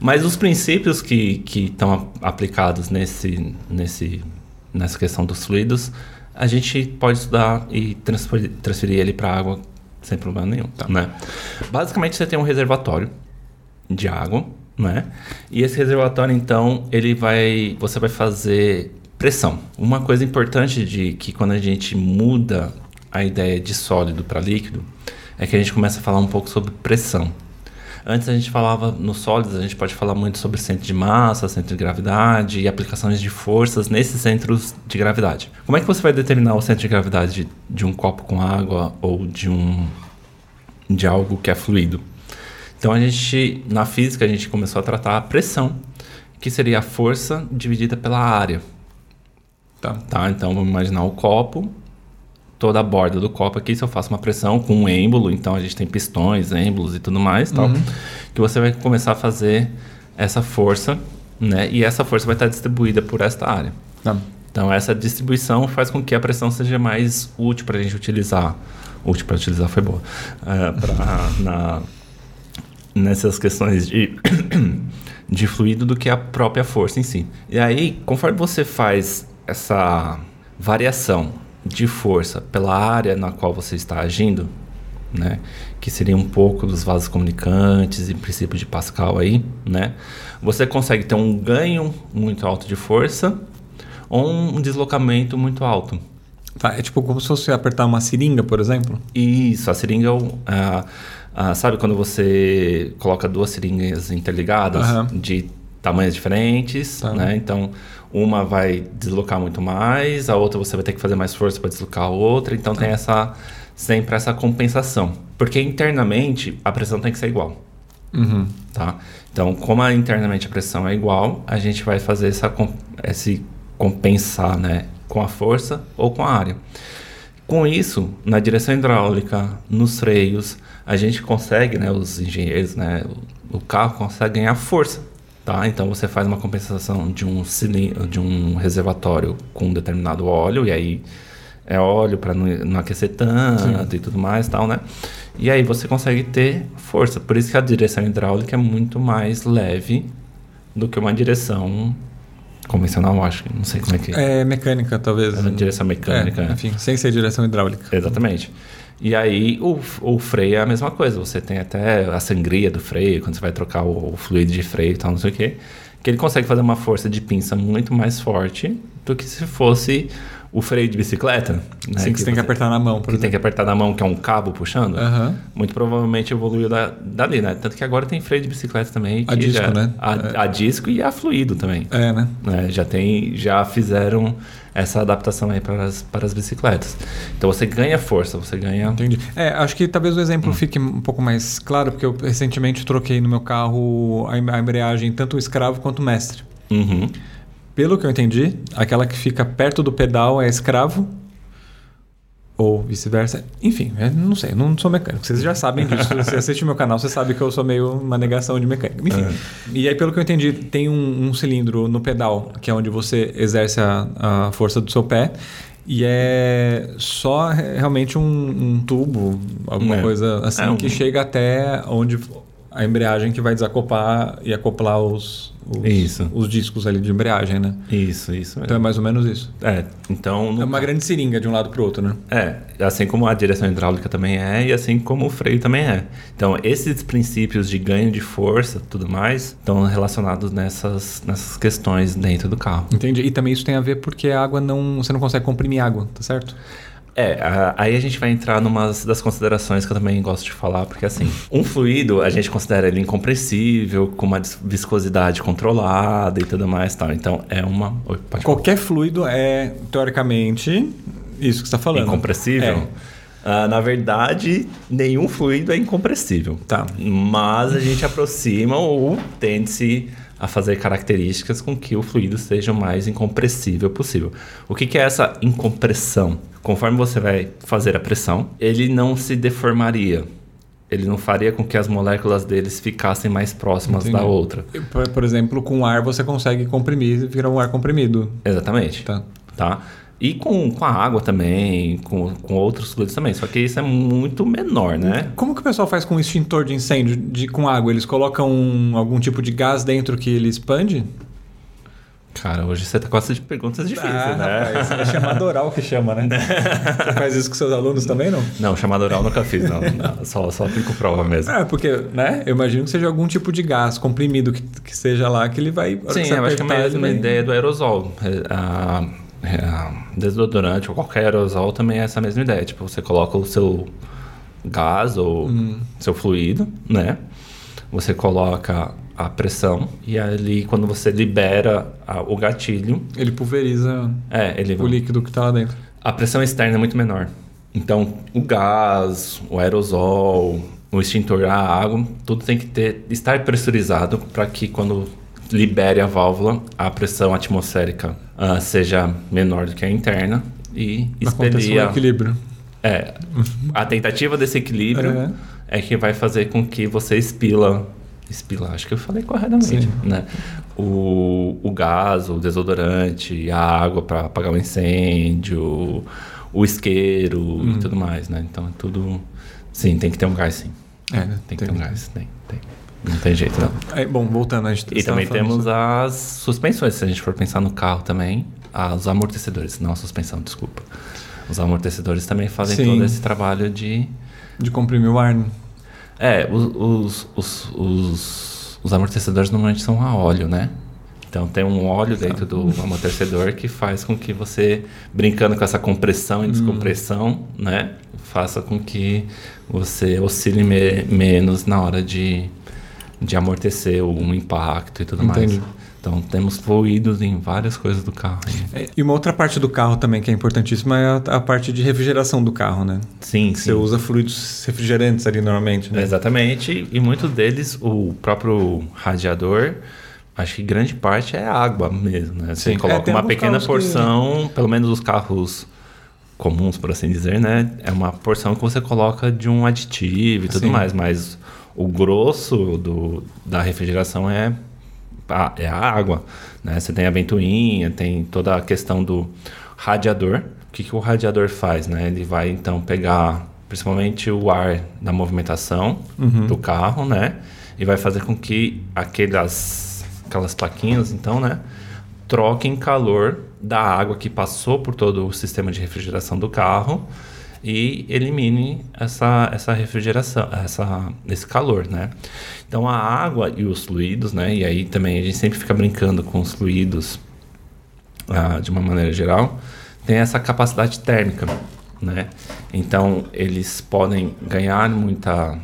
Mas os princípios que estão aplicados nesse, nesse, nessa questão dos fluidos, a gente pode estudar e transferir, transferir ele para água sem problema nenhum, né? Basicamente, você tem um reservatório de água, né? E esse reservatório, então, ele vai, você vai fazer pressão. Uma coisa importante de que quando a gente muda a ideia de sólido para líquido, é que a gente começa a falar um pouco sobre pressão. Antes a gente falava nos sólidos, a gente pode falar muito sobre centro de massa, centro de gravidade e aplicações de forças nesses centros de gravidade. Como é que você vai determinar o centro de gravidade de, de um copo com água ou de um de algo que é fluido? Então a gente na física a gente começou a tratar a pressão, que seria a força dividida pela área. Tá. Tá? Então vamos imaginar o copo, toda a borda do copo aqui, se eu faço uma pressão com um êmbolo, então a gente tem pistões, êmbolos e tudo mais, tal, que você vai começar a fazer essa força, né? E essa força vai estar distribuída por esta área. Tá. Então essa distribuição faz com que a pressão seja mais útil para a gente utilizar. Útil para utilizar foi boa. Ah, pra- (laughs) na, nessas questões de, (coughs) de fluido do que a própria força em si. E aí, conforme você faz essa variação de força pela área na qual você está agindo, né, que seria um pouco dos vasos comunicantes e princípio de Pascal aí, né, você consegue ter um ganho muito alto de força ou um deslocamento muito alto. Tá, é tipo como se fosse apertar uma seringa, por exemplo. Isso, a seringa é ah, ah, sabe quando você coloca duas seringas interligadas Aham. de tamanhos diferentes, Tá. né? Então, uma vai deslocar muito mais, a outra você vai ter que fazer mais força para deslocar a outra, então Tá. tem essa sempre essa compensação. Porque internamente a pressão tem que ser igual, Uhum. tá? Então, como a- internamente a pressão é igual, a gente vai fazer essa esse compensar, né, com a força ou com a área. Com isso, na direção hidráulica, nos freios, a gente consegue, né, os engenheiros, né, o carro consegue ganhar força, tá? Então você faz uma compensação de um de um reservatório com um determinado óleo e aí é óleo para não, não aquecer tanto e tudo mais, tal, né? E aí você consegue ter força. Por isso que a direção hidráulica é muito mais leve do que uma direção convencional, acho que não sei como é que É mecânica, talvez. é direção mecânica. É, enfim, sem ser direção hidráulica. Exatamente. E aí o, o freio é a mesma coisa. Você tem até a sangria do freio, quando você vai trocar o, o fluido de freio e tal, não sei o quê. Que ele consegue fazer uma força de pinça muito mais forte do que se fosse o freio de bicicleta. Né? Assim que você tem que apertar na mão, que tem exemplo. que apertar na mão, que é um cabo puxando. Aham. Muito provavelmente evoluiu da, dali, né? Tanto que agora tem freio de bicicleta também. A que disco, já- né? A, a disco e a fluido também É, né? né? Já tem, já fizeram essa adaptação aí para as, para as bicicletas. Então você ganha força, você ganha. Entendi. É, acho que talvez o Hum. exemplo fique um pouco mais claro, porque eu recentemente troquei no meu carro a a embreagem tanto o escravo quanto o mestre. Uhum. Pelo que eu entendi, aquela que fica perto do pedal é escravo. Ou vice-versa. Enfim, eu não sei, não sou mecânico. Vocês já sabem disso. Se (laughs) você assiste meu canal, você sabe que eu sou meio uma negação de mecânica. Enfim. E aí, pelo que eu entendi, tem um, um cilindro no pedal, que é onde você exerce a, a força do seu pé. E é só re- realmente um, um tubo, alguma É. coisa assim, É um- que chega até onde a embreagem que vai desacoplar e acoplar os, os, Isso. os discos ali de embreagem, né? Isso, isso Então é mesmo. mais ou menos isso. É, então... no É uma grande seringa de um lado pro outro, né? É, assim como a direção hidráulica também é, e assim como o freio também é. Então, esses princípios de ganho de força tudo mais estão relacionados nessas, nessas questões dentro do carro. Entendi. E também isso tem a ver porque a água não. Você não consegue comprimir água, tá certo? É, a- aí a gente vai entrar numa das considerações que eu também gosto de falar, porque assim, um fluido a gente considera ele incompressível, com uma viscosidade controlada e tudo mais tal. Então, é uma. Oi, pode falar. Qualquer fluido é, teoricamente, isso que você está falando. Incompressível? Ah, na verdade, nenhum fluido é incompressível. Tá. Mas a gente aproxima ou tende-se a fazer características com que o fluido seja o mais incompressível possível. O que, que é essa incompressão? Conforme você vai fazer a pressão, ele não se deformaria. Ele não faria com que as moléculas deles ficassem mais próximas Entendi. da outra. Por, exemplo, com ar você consegue comprimir e vira um ar comprimido. Exatamente. Tá. tá? E com, com a água também, com, com outros fluidos também. Só que isso é muito menor, né? Como que o pessoal faz com extintor de incêndio de, com água? Eles colocam algum tipo de gás dentro que ele expande? Cara, hoje você tá com essas perguntas difíceis, ah, né? rapaz, é chamado oral que chama, né? (laughs) Você faz isso com seus alunos também, não? Não, chamada oral nunca fiz, não. Não, só, só aplico prova mesmo. É, porque, né? Eu imagino que seja algum tipo de gás comprimido que, que seja lá que ele vai. Sim, que eu acho que é a apertar, mesma ele vai- ideia do aerosol. É, a- é, a desodorante ou qualquer aerosol também é essa mesma ideia. Tipo, você coloca o seu gás ou Hum. seu fluido, né? Você coloca a pressão e ali quando você libera a- o gatilho, Ele pulveriza é, ele o líquido que tá lá dentro. A pressão externa é muito menor. Então, o gás, o aerosol, o extintor, a água, tudo tem que ter, estar pressurizado para que quando libere a válvula, a pressão atmosférica ah, seja menor do que a interna e expelir um a, equilíbrio. é, a tentativa desse equilíbrio É. é que vai fazer com que você expila. Expila, acho que eu falei corretamente. Sim. Né? O, o gás, o desodorante, a água para apagar o incêndio, o isqueiro Uhum. e tudo mais, né? Então é tudo. Sim, tem que ter um gás, sim. É, né? Tem que ter um gás, tem, tem. Não tem jeito, não. É, bom, voltando, a gente E também temos as suspensões, se a gente for pensar no carro também, ah, os amortecedores, não a suspensão, desculpa. Os amortecedores também fazem Sim. todo esse trabalho de de comprimir o ar. né? É, os, os, os, os, amortecedores normalmente são a óleo, né? Então tem um óleo dentro do amortecedor que faz com que você, brincando com essa compressão e descompressão, né? Faça com que você oscile me- menos na hora de, de amortecer um impacto e tudo Entendi. mais. Então temos fluidos em várias coisas do carro. aí. É, E uma outra parte do carro também que é importantíssima é a, a parte de refrigeração do carro, né? Sim, sim. Você usa fluidos refrigerantes ali normalmente, né? Exatamente, e muitos deles, o próprio radiador, acho que grande parte é água mesmo, né? Você Sim. É, coloca tem uma pequena carros que- porção, pelo menos os carros comuns, por assim dizer, né? É uma porção que você coloca de um aditivo e tudo Sim. mais, mas o grosso do, da refrigeração é a, é a água, né? Você tem a ventoinha, tem toda a questão do radiador. O que, que o radiador faz, né? Ele vai então pegar principalmente o ar da movimentação do carro, né? E vai fazer com que aquelas aquelas plaquinhas, então, né? Troquem calor da água que passou por todo o sistema de refrigeração do carro e elimine essa, essa refrigeração, essa, esse calor, né? Então a água e os fluidos, né? E aí também a gente sempre fica brincando com os fluidos ah, de uma maneira geral, tem essa capacidade térmica, né? Então eles podem ganhar muita,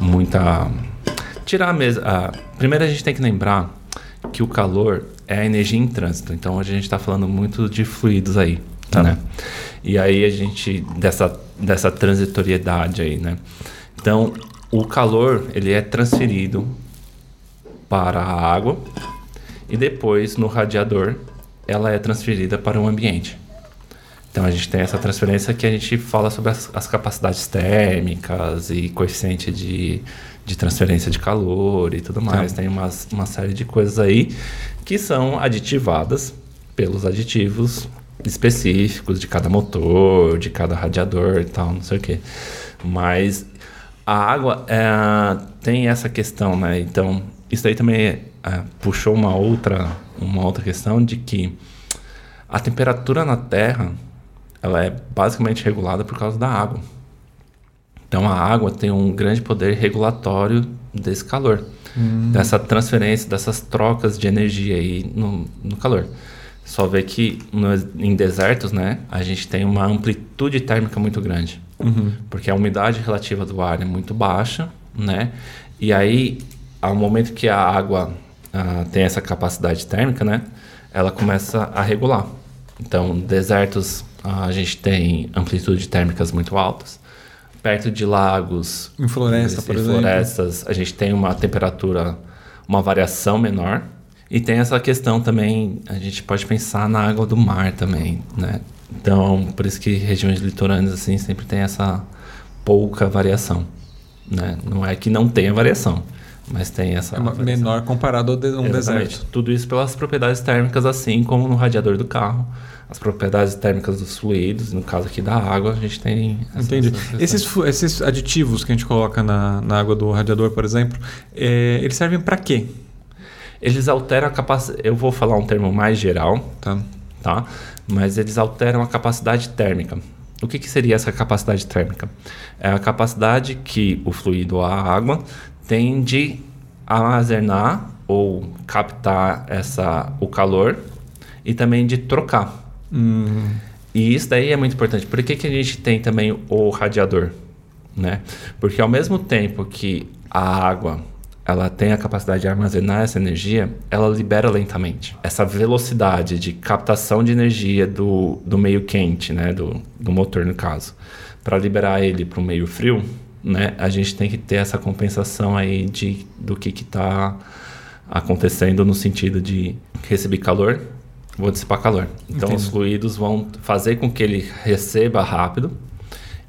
muita, tirar mesmo. ah, primeiro a gente tem que lembrar que o calor é a energia em trânsito. Então a gente está falando muito de fluidos aí, Tá. né? E aí a gente dessa dessa transitoriedade aí, né? Então o calor ele é transferido para a água e depois no radiador ela é transferida para o ambiente. Então a gente tem essa transferência que a gente fala sobre as, as capacidades térmicas e coeficiente de, de transferência de calor e tudo mais. Tem umas, uma série de coisas aí que são aditivadas pelos aditivos específicos de cada motor, de cada radiador e tal, não sei o quê. Mas A água é, tem essa questão, né? Então, isso aí também é, puxou uma outra, uma outra questão de que a temperatura na Terra ela é basicamente regulada por causa da água. Então, a água tem um grande poder regulatório desse calor, hum. dessa transferência, dessas trocas de energia aí no, no calor. Só vê que no, em desertos, né, a gente tem uma amplitude térmica muito grande. Uhum. Porque a umidade relativa do ar é muito baixa, né? E aí, ao momento que a água uh, tem essa capacidade térmica, né? Ela começa a regular. Então, desertos, uh, a gente tem amplitude térmicas muito altas. Perto de lagos... Em floresta, por exemplo. florestas, a gente tem uma temperatura, uma variação menor. E tem essa questão também, a gente pode pensar na água do mar também, né? Então, por isso que regiões litorâneas assim sempre tem essa pouca variação, né? Não é que não tenha variação, mas tem essa é menor comparado a um Exatamente. deserto. Tudo isso pelas propriedades térmicas, assim como no radiador do carro, as propriedades térmicas dos fluidos, no caso aqui da água, a gente tem. Entendi. esses, esses aditivos que a gente coloca na, na água do radiador, por exemplo, é, eles servem para quê? Eles alteram a capacidade. Eu vou falar um termo mais geral, tá? tá? Mas eles alteram a capacidade térmica. O que, que seria essa capacidade térmica? É a capacidade que o fluido, a água, tem de armazenar ou captar essa, o calor e também de trocar. Uhum. E isso daí é muito importante. Por que, que a gente tem também o radiador? Né? Porque ao mesmo tempo que a água ela tem a capacidade de armazenar essa energia, ela libera lentamente. Essa velocidade de captação de energia do, do meio quente, né, do, do motor no caso, para liberar ele para o meio frio, né, a gente tem que ter essa compensação aí de, do que está acontecendo no sentido de receber calor, vou dissipar calor. Então Entendi. os fluidos vão fazer com que ele receba rápido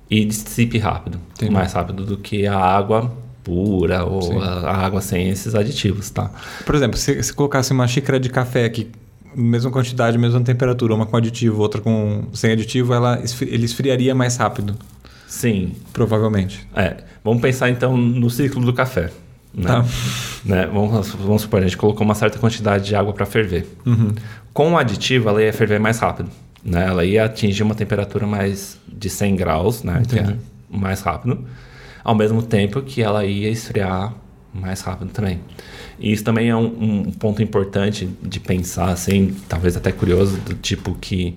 e dissipe rápido, Entendi. mais rápido do que a água pura ou a, a, água sem esses aditivos, tá? Por exemplo, se, se colocasse uma xícara de café aqui, mesma quantidade, mesma temperatura, uma com aditivo, outra com sem aditivo, ela ele esfriaria mais rápido. Sim. Provavelmente. É. Vamos pensar então no ciclo do café. Né? Tá. Né? Vamos, vamos supor, a gente colocou uma certa quantidade de água para ferver. Uhum. Com o aditivo, ela ia ferver mais rápido. Né? Ela ia atingir uma temperatura mais de 100 graus, né? Que é mais rápido ao mesmo tempo que ela ia esfriar mais rápido também. E isso também é um, um, ponto importante de pensar, assim, talvez até curioso, do tipo que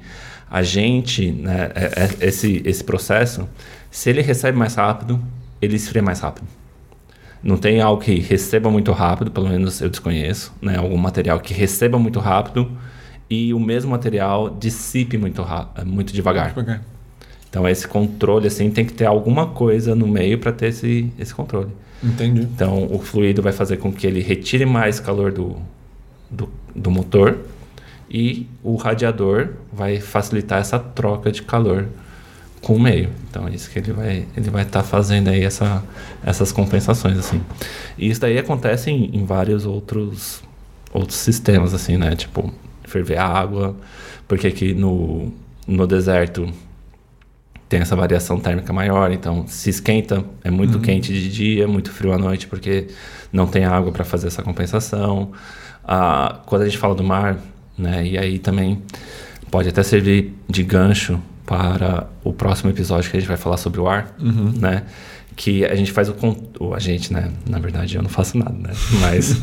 a gente, né, é, é, esse, esse processo, se ele recebe mais rápido, ele esfria mais rápido. Não tem algo que receba muito rápido, pelo menos eu desconheço, né, algum material que receba muito rápido e o mesmo material dissipe muito, muito devagar. devagar. Então esse controle assim tem que ter alguma coisa no meio para ter esse, esse controle. Entendi. Então o fluido vai fazer com que ele retire mais calor do, do, do motor e o radiador vai facilitar essa troca de calor com o meio. Então é isso que ele vai ele vai estar tá fazendo aí essa, essas compensações assim. E isso daí acontece em, em vários outros outros sistemas assim, né? Tipo ferver água, porque aqui no no deserto tem essa variação térmica maior, então se esquenta, é muito uhum. quente de dia, muito frio à noite, porque não tem água para fazer essa compensação. Ah, quando a gente fala do mar, né, e aí também pode até servir de gancho para o próximo episódio que a gente vai falar sobre o ar, uhum. né? Que a gente faz o, a gente, né? Na verdade, eu não faço nada, né? (laughs) Mas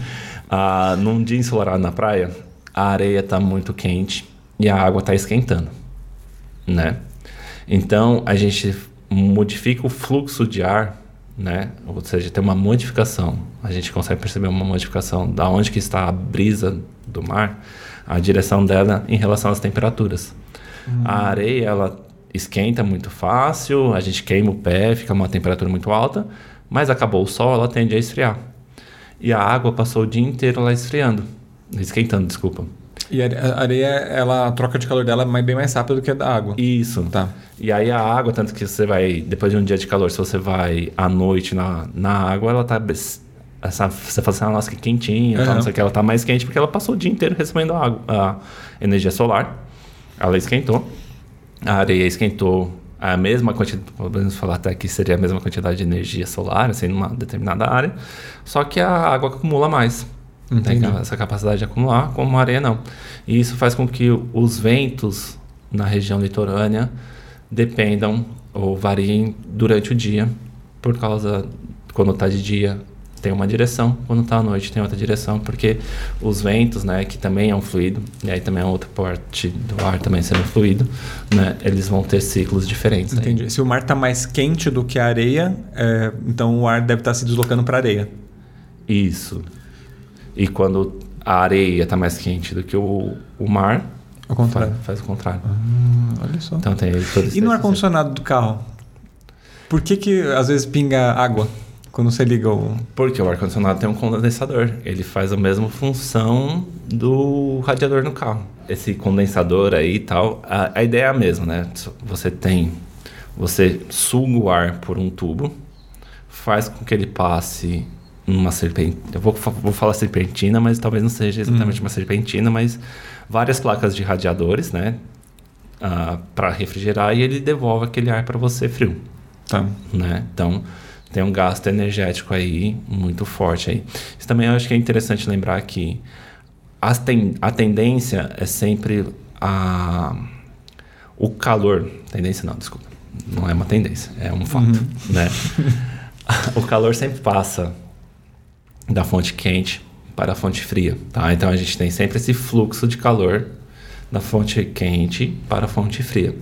ah, num dia ensolarado na praia, a areia está muito quente e a água está esquentando, né? Então, a gente modifica o fluxo de ar, né? Ou seja, tem uma modificação. A gente consegue perceber uma modificação da onde que está a brisa do mar, a direção dela em relação às temperaturas. Hum. A areia, ela esquenta muito fácil, a gente queima o pé, fica uma temperatura muito alta, mas acabou o sol, ela tende a esfriar. E a água passou o dia inteiro lá esfriando, esquentando, desculpa. E a areia, ela, a troca de calor dela é bem mais rápida do que a da água. Isso. Tá. E aí a água, tanto que você vai, depois de um dia de calor, se você vai à noite na, na água, ela tá. Essa, você fala assim, ah, nossa, que quentinha, uhum. tal, não sei o que, ela tá mais quente porque ela passou o dia inteiro recebendo a, água, a energia solar. Ela esquentou, a areia esquentou a mesma quantidade, podemos falar até que seria a mesma quantidade de energia solar, assim, numa determinada área, só que a água acumula mais. Tem Entendi. essa capacidade de acumular, como a areia não. E isso faz com que os ventos na região litorânea dependam ou variem durante o dia, por causa, quando está de dia tem uma direção, quando está à noite tem outra direção, porque os ventos, né, que também é um fluido, e aí também é outra parte do ar também sendo fluido, né, eles vão ter ciclos diferentes. aí. Entendi. Se o mar está mais quente do que a areia, é, então o ar deve estar se deslocando para a areia. Isso. E quando a areia está mais quente do que o, o mar, Ao contrário. faz, faz o contrário. Hum, olha só. Então tem E no ar-condicionado do carro? Por que, que às vezes pinga água quando você liga o. Porque o ar-condicionado tem um condensador. Ele faz a mesma função do radiador no carro. Esse condensador aí e tal, a, a ideia é a mesma, né? Você tem. Você suga o ar por um tubo, faz com que ele passe numa serpentina. Eu vou, vou falar serpentina, mas talvez não seja exatamente uma serpentina, mas várias placas de radiadores, né? para refrigerar e ele devolve aquele ar para você frio Tá. né? Então tem um gasto energético aí muito forte aí. Isso também eu acho que é interessante lembrar que as ten- a tendência é sempre a o calor, tendência não, desculpa, não é uma tendência, é um fato, né? (laughs) o calor sempre passa da fonte quente para a fonte fria, tá? Então a gente tem sempre esse fluxo de calor da fonte quente para a fonte fria.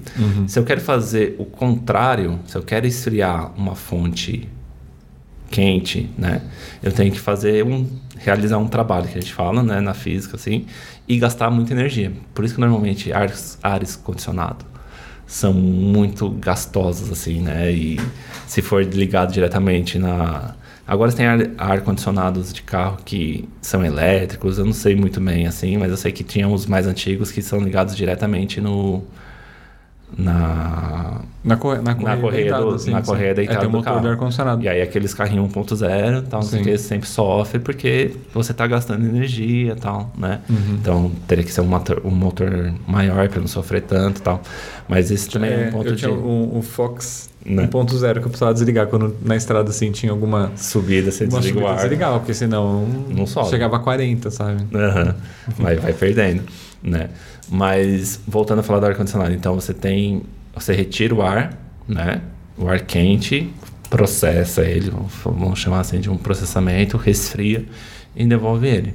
Se eu quero fazer o contrário, se eu quero esfriar uma fonte quente, né? Eu tenho que fazer um realizar um trabalho que a gente fala, né, na física assim, e gastar muita energia. Por isso que normalmente ares, ares condicionado são muito gastosos assim, né? E se for ligado diretamente na Agora tem ar, ar de carro que são elétricos, eu não sei muito bem assim, mas eu sei que tinha os mais antigos que são ligados diretamente no na Na, corre... na correia, na correia, deitado, do, assim, na correia deitado É, tem o do motor do ar-condicionado. E aí aqueles carrinhos 1.0, tal, o Sim. que, sempre sofre porque você está gastando energia, tal, né? Uhum. Então teria que ser um motor, um motor maior para não sofrer tanto, tal. Mas esse também é, É, um ponto eu de tinha o, o Fox Né? 1.0 que eu precisava desligar quando na estrada assim tinha alguma. subida, você desliga o subida, ar. desligava, porque senão Não sobe. chegava a 40, sabe? Aham. Vai, vai perdendo, né? Mas voltando a falar do ar condicionado, então você tem, você retira o ar, né? O ar quente, processa ele, vamos chamar assim de um processamento, resfria e devolve ele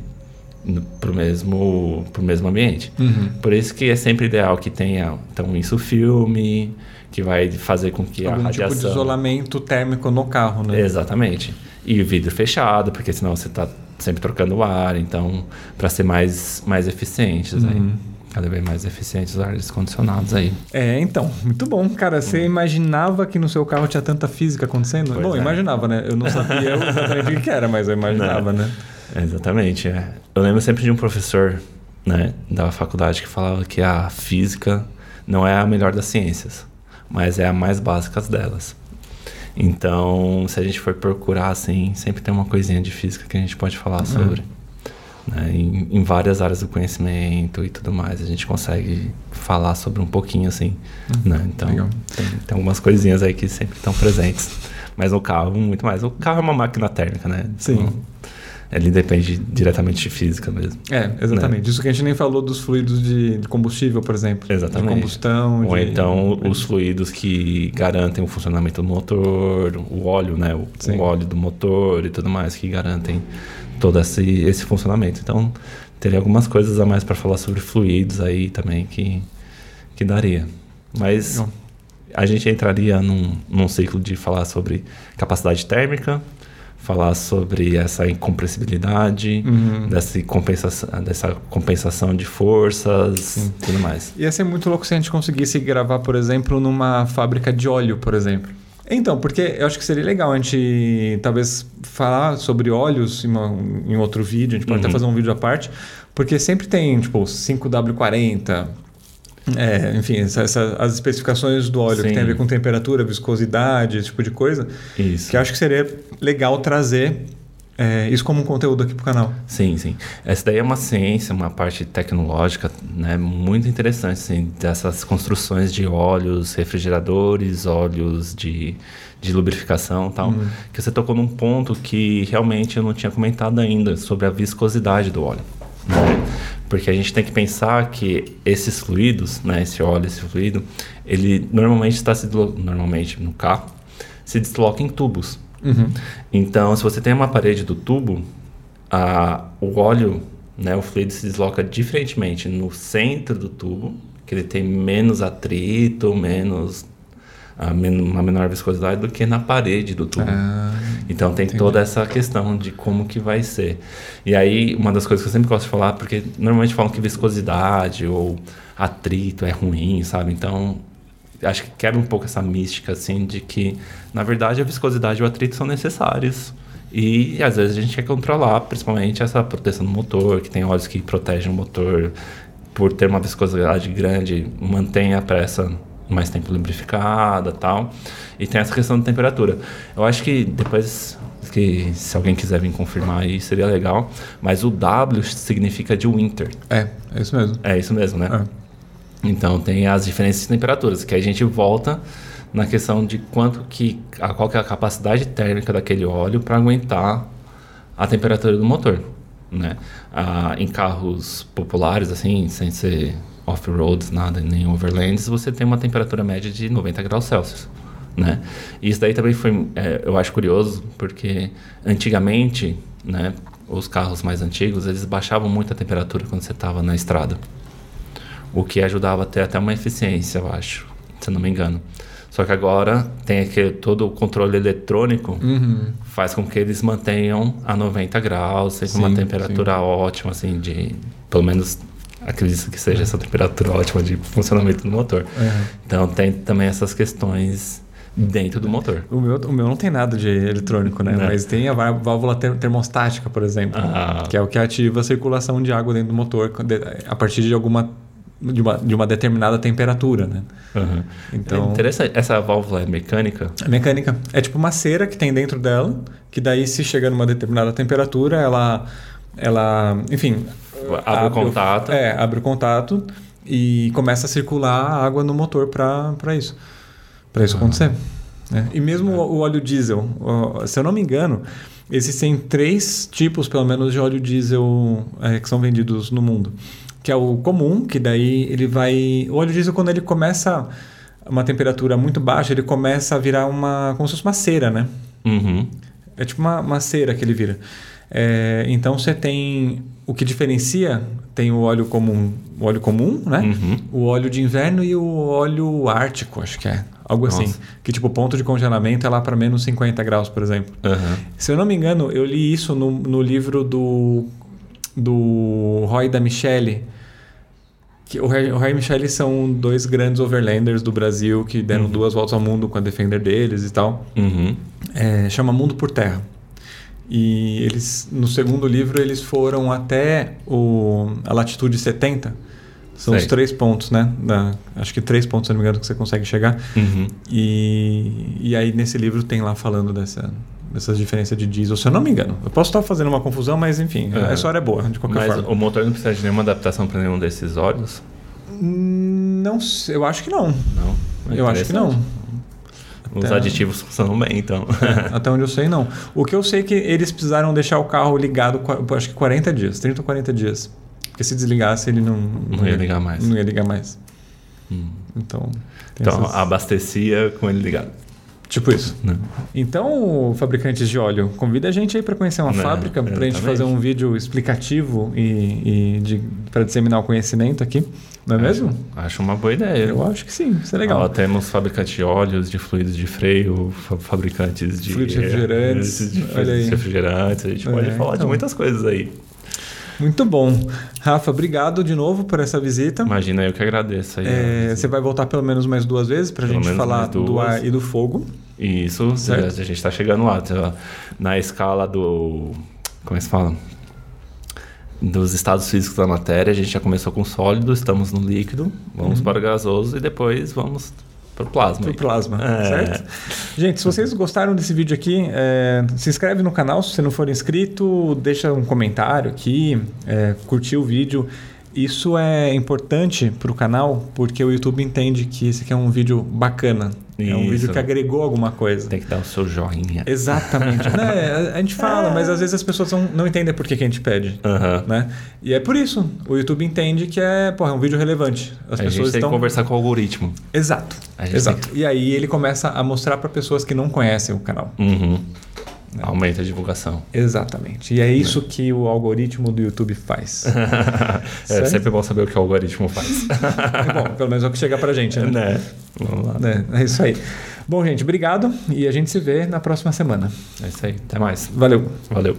no- pro mesmo pro mesmo ambiente. Uhum. Por isso que é sempre ideal que tenha então isso filme que vai fazer com que a Algum radiação tipo de isolamento térmico no carro, né? Exatamente. E o vidro fechado, porque senão você está sempre trocando o ar, então, para ser mais, mais eficientes Uhum. aí. Cada vez mais eficientes os ares condicionados aí. É, então, muito bom. Cara, você imaginava que no seu carro tinha tanta física acontecendo? Pois bom, é. imaginava, né? Eu não sabia (laughs) exatamente o que era, mas eu imaginava, né? Exatamente, é. Eu lembro sempre de um professor, né, da faculdade que falava que a física não é a melhor das ciências, mas é a mais básica delas. Então, se a gente for procurar assim, sempre tem uma coisinha de física que a gente pode falar sobre. Né? Em, em várias áreas do conhecimento e tudo mais, a gente consegue falar sobre um pouquinho assim. né? Então, legal. tem, tem algumas coisinhas aí que sempre estão presentes. Mas o carro, muito mais. O carro é uma máquina térmica, né? Sim. Então, ele depende diretamente de física mesmo. É, exatamente. Isso que a gente nem falou dos fluidos de, de combustível, por exemplo. Exatamente. De combustão. Ou de- então os fluidos que garantem o funcionamento do motor, o óleo, né? O, o óleo do motor e tudo mais que garantem todo esse, esse funcionamento. Então, teria algumas coisas a mais para falar sobre fluidos aí também que, que daria. Mas a gente entraria num, num ciclo de falar sobre capacidade térmica, falar sobre essa incompressibilidade, Uhum. dessa, compensação, dessa compensação de forças e tudo mais. Ia ser muito louco se a gente conseguisse gravar, por exemplo, numa fábrica de óleo, por exemplo. Então, porque eu acho que seria legal a gente talvez falar sobre óleos em, uma- em outro vídeo, a gente pode até Uhum. fazer um vídeo à parte, porque sempre tem, tipo, 5W40, é, enfim, essa- essa- as especificações do óleo que Sim. tem a ver com temperatura, viscosidade, esse tipo de coisa, Isso. que eu acho que seria legal trazer é, isso como um conteúdo aqui pro canal. Sim, sim. Essa daí é uma ciência, uma parte tecnológica, né, muito interessante, assim, dessas construções de óleos refrigeradores, óleos de, de lubrificação e tal, Hum. que você tocou num ponto que realmente eu não tinha comentado ainda, sobre a viscosidade do óleo. Né? Porque a gente tem que pensar que esses fluidos, né, esse óleo, esse fluido, ele normalmente está se normalmente no carro se desloca em tubos. Uhum. Então, se você tem uma parede do tubo, a, o óleo, né, o fluido se desloca diferentemente no centro do tubo, que ele tem menos atrito, menos a men- uma menor viscosidade do que na parede do tubo. Ah, Então tem entendi. toda essa questão de como que vai ser. E aí, uma das coisas que eu sempre gosto de falar, porque normalmente falam que viscosidade ou atrito é ruim, sabe? Então, acho que quebra um pouco essa mística, assim, de que, na verdade, a viscosidade e o atrito são necessários. E às vezes a gente quer controlar, principalmente essa proteção do motor, que tem óleos que protegem o motor por ter uma viscosidade grande, mantém a peça mais tempo lubrificada tal. E tem essa questão da temperatura. Eu acho que depois que se alguém quiser vir confirmar aí seria legal, mas o W significa de winter. é, é isso mesmo. É isso mesmo, né? É. Então tem as diferenças de temperaturas, que a gente volta na questão de quanto que a, qual que é a capacidade térmica daquele óleo para aguentar a temperatura do motor, né? Ah, em carros populares assim, sem ser off-roads, nada, nem overlands, você tem uma temperatura média de 90 graus Celsius, né? E isso daí também foi, é, eu acho curioso, porque antigamente, né, os carros mais antigos, eles baixavam muito a temperatura quando você estava na estrada o que ajudava a ter até uma eficiência, eu acho, se não me engano. Só que agora tem aquele, todo o controle eletrônico Uhum. faz com que eles mantenham a 90 graus, sempre Sim, uma temperatura ótima, assim, de pelo menos acredito que seja essa temperatura ótima de funcionamento do motor. Uhum. Então tem também essas questões dentro do motor. O meu, o meu não tem nada de eletrônico, né? Né? Mas tem a vá- válvula ter- termostática, por exemplo, Ah. que é o que ativa a circulação de água dentro do motor a partir de alguma de uma, de uma determinada temperatura, né? Uhum. Então- É interessante. Essa válvula é mecânica? A mecânica é tipo uma cera que tem dentro dela, que daí se chega numa determinada temperatura, ela ela, enfim, Abre o contato. É, abre o contato e começa a circular a água no motor para isso. Para isso acontecer. né? E mesmo o, o óleo diesel, se eu não me engano, existem três tipos, pelo menos, de óleo diesel é, que são vendidos no mundo. Que é o comum, que daí ele vai. O óleo diesel, quando ele começa uma temperatura muito baixa, ele começa a virar uma. como se fosse uma cera, né? Uhum. É tipo uma, uma cera que ele vira. É, então você tem o que diferencia tem o óleo comum, o óleo comum, né? Uhum. O óleo de inverno e o óleo ártico, acho que é algo assim. Nossa. Que tipo o ponto de congelamento é lá para menos 50 graus, por exemplo. Uhum. Se eu não me engano, eu li isso no, no livro do do Roy da Michele. Que o Roy, e Michele são dois grandes overlanders do Brasil que deram Uhum. duas voltas ao mundo com a Defender deles e tal Uhum. é, chama Mundo por Terra. E eles, no segundo livro, eles foram até o, a latitude 70. São os Sei. três pontos, né? Da- acho que três pontos, se não me engano, que você consegue chegar. Uhum. E, e aí, nesse livro, tem lá falando dessa, dessas diferenças de diesel, se eu não me engano. Eu posso estar fazendo uma confusão, mas enfim, Uhum. a história é boa, de qualquer Mas forma. o motor não precisa de nenhuma adaptação para nenhum desses óleos? Não sei, eu acho que não. Não. É eu acho que não. Os Até- aditivos funcionam bem, então. (laughs) Até onde eu sei, não. O que eu sei é que eles precisaram deixar o carro ligado, acho que 40 dias, 30 ou 40 dias. Porque se desligasse, ele não, Não ia ligar mais. Não ia ligar mais. Hum. Então, Então, essas- abastecia com ele ligado. Tipo isso. Né? Então, fabricantes de óleo, convida a gente aí para conhecer uma Né, fábrica, para a gente fazer um vídeo explicativo e, e de, para disseminar o conhecimento aqui. Não é mesmo? Acho uma boa ideia. Eu acho que sim, isso é legal. Ó, temos fabricantes de óleos, de fluidos de freio, fa- fabricantes de Fluidos refrigerantes, de fluidos aí. refrigerantes. A gente É, pode falar de então. muitas coisas aí. Muito bom. Rafa, obrigado de novo por essa visita. Imagina, eu que agradeço. É, você vai voltar pelo menos mais duas vezes para a gente falar do ar e do fogo. Isso, Certo. a gente está chegando lá. tá? Na escala do. Como é que se fala? Dos estados físicos da matéria, a gente já começou com sólido, estamos no líquido, vamos Uhum. para o gasoso e depois vamos Pro plasma. Pro plasma, É. certo? Gente, se vocês gostaram desse vídeo aqui, é, se inscreve no canal. Se você não for inscrito, deixa um comentário aqui, é, curtir o vídeo. Isso é importante para o canal porque o YouTube entende que esse aqui é um vídeo bacana. É um Isso. vídeo que agregou alguma coisa. Tem que dar o seu joinha. Exatamente. né? A, gente (laughs) fala, mas às vezes as pessoas não, não entendem por que, que a gente pede. Aham. Né? E é por isso. O YouTube entende que é, porra, é um vídeo relevante. As A pessoas gente tem estão que conversar com o algoritmo. Exato. Exato. E aí ele começa a mostrar para pessoas que não conhecem o canal. Uhum. Aumenta a divulgação. Exatamente. E é isso que o algoritmo do YouTube faz. (laughs) é sempre bom saber o que o algoritmo faz. (laughs) É bom, pelo menos é o que chega pra gente, né? né? Vamos lá. É, é isso aí. Bom, gente, obrigado e a gente se vê na próxima semana. É isso aí. Até mais. Valeu. Valeu.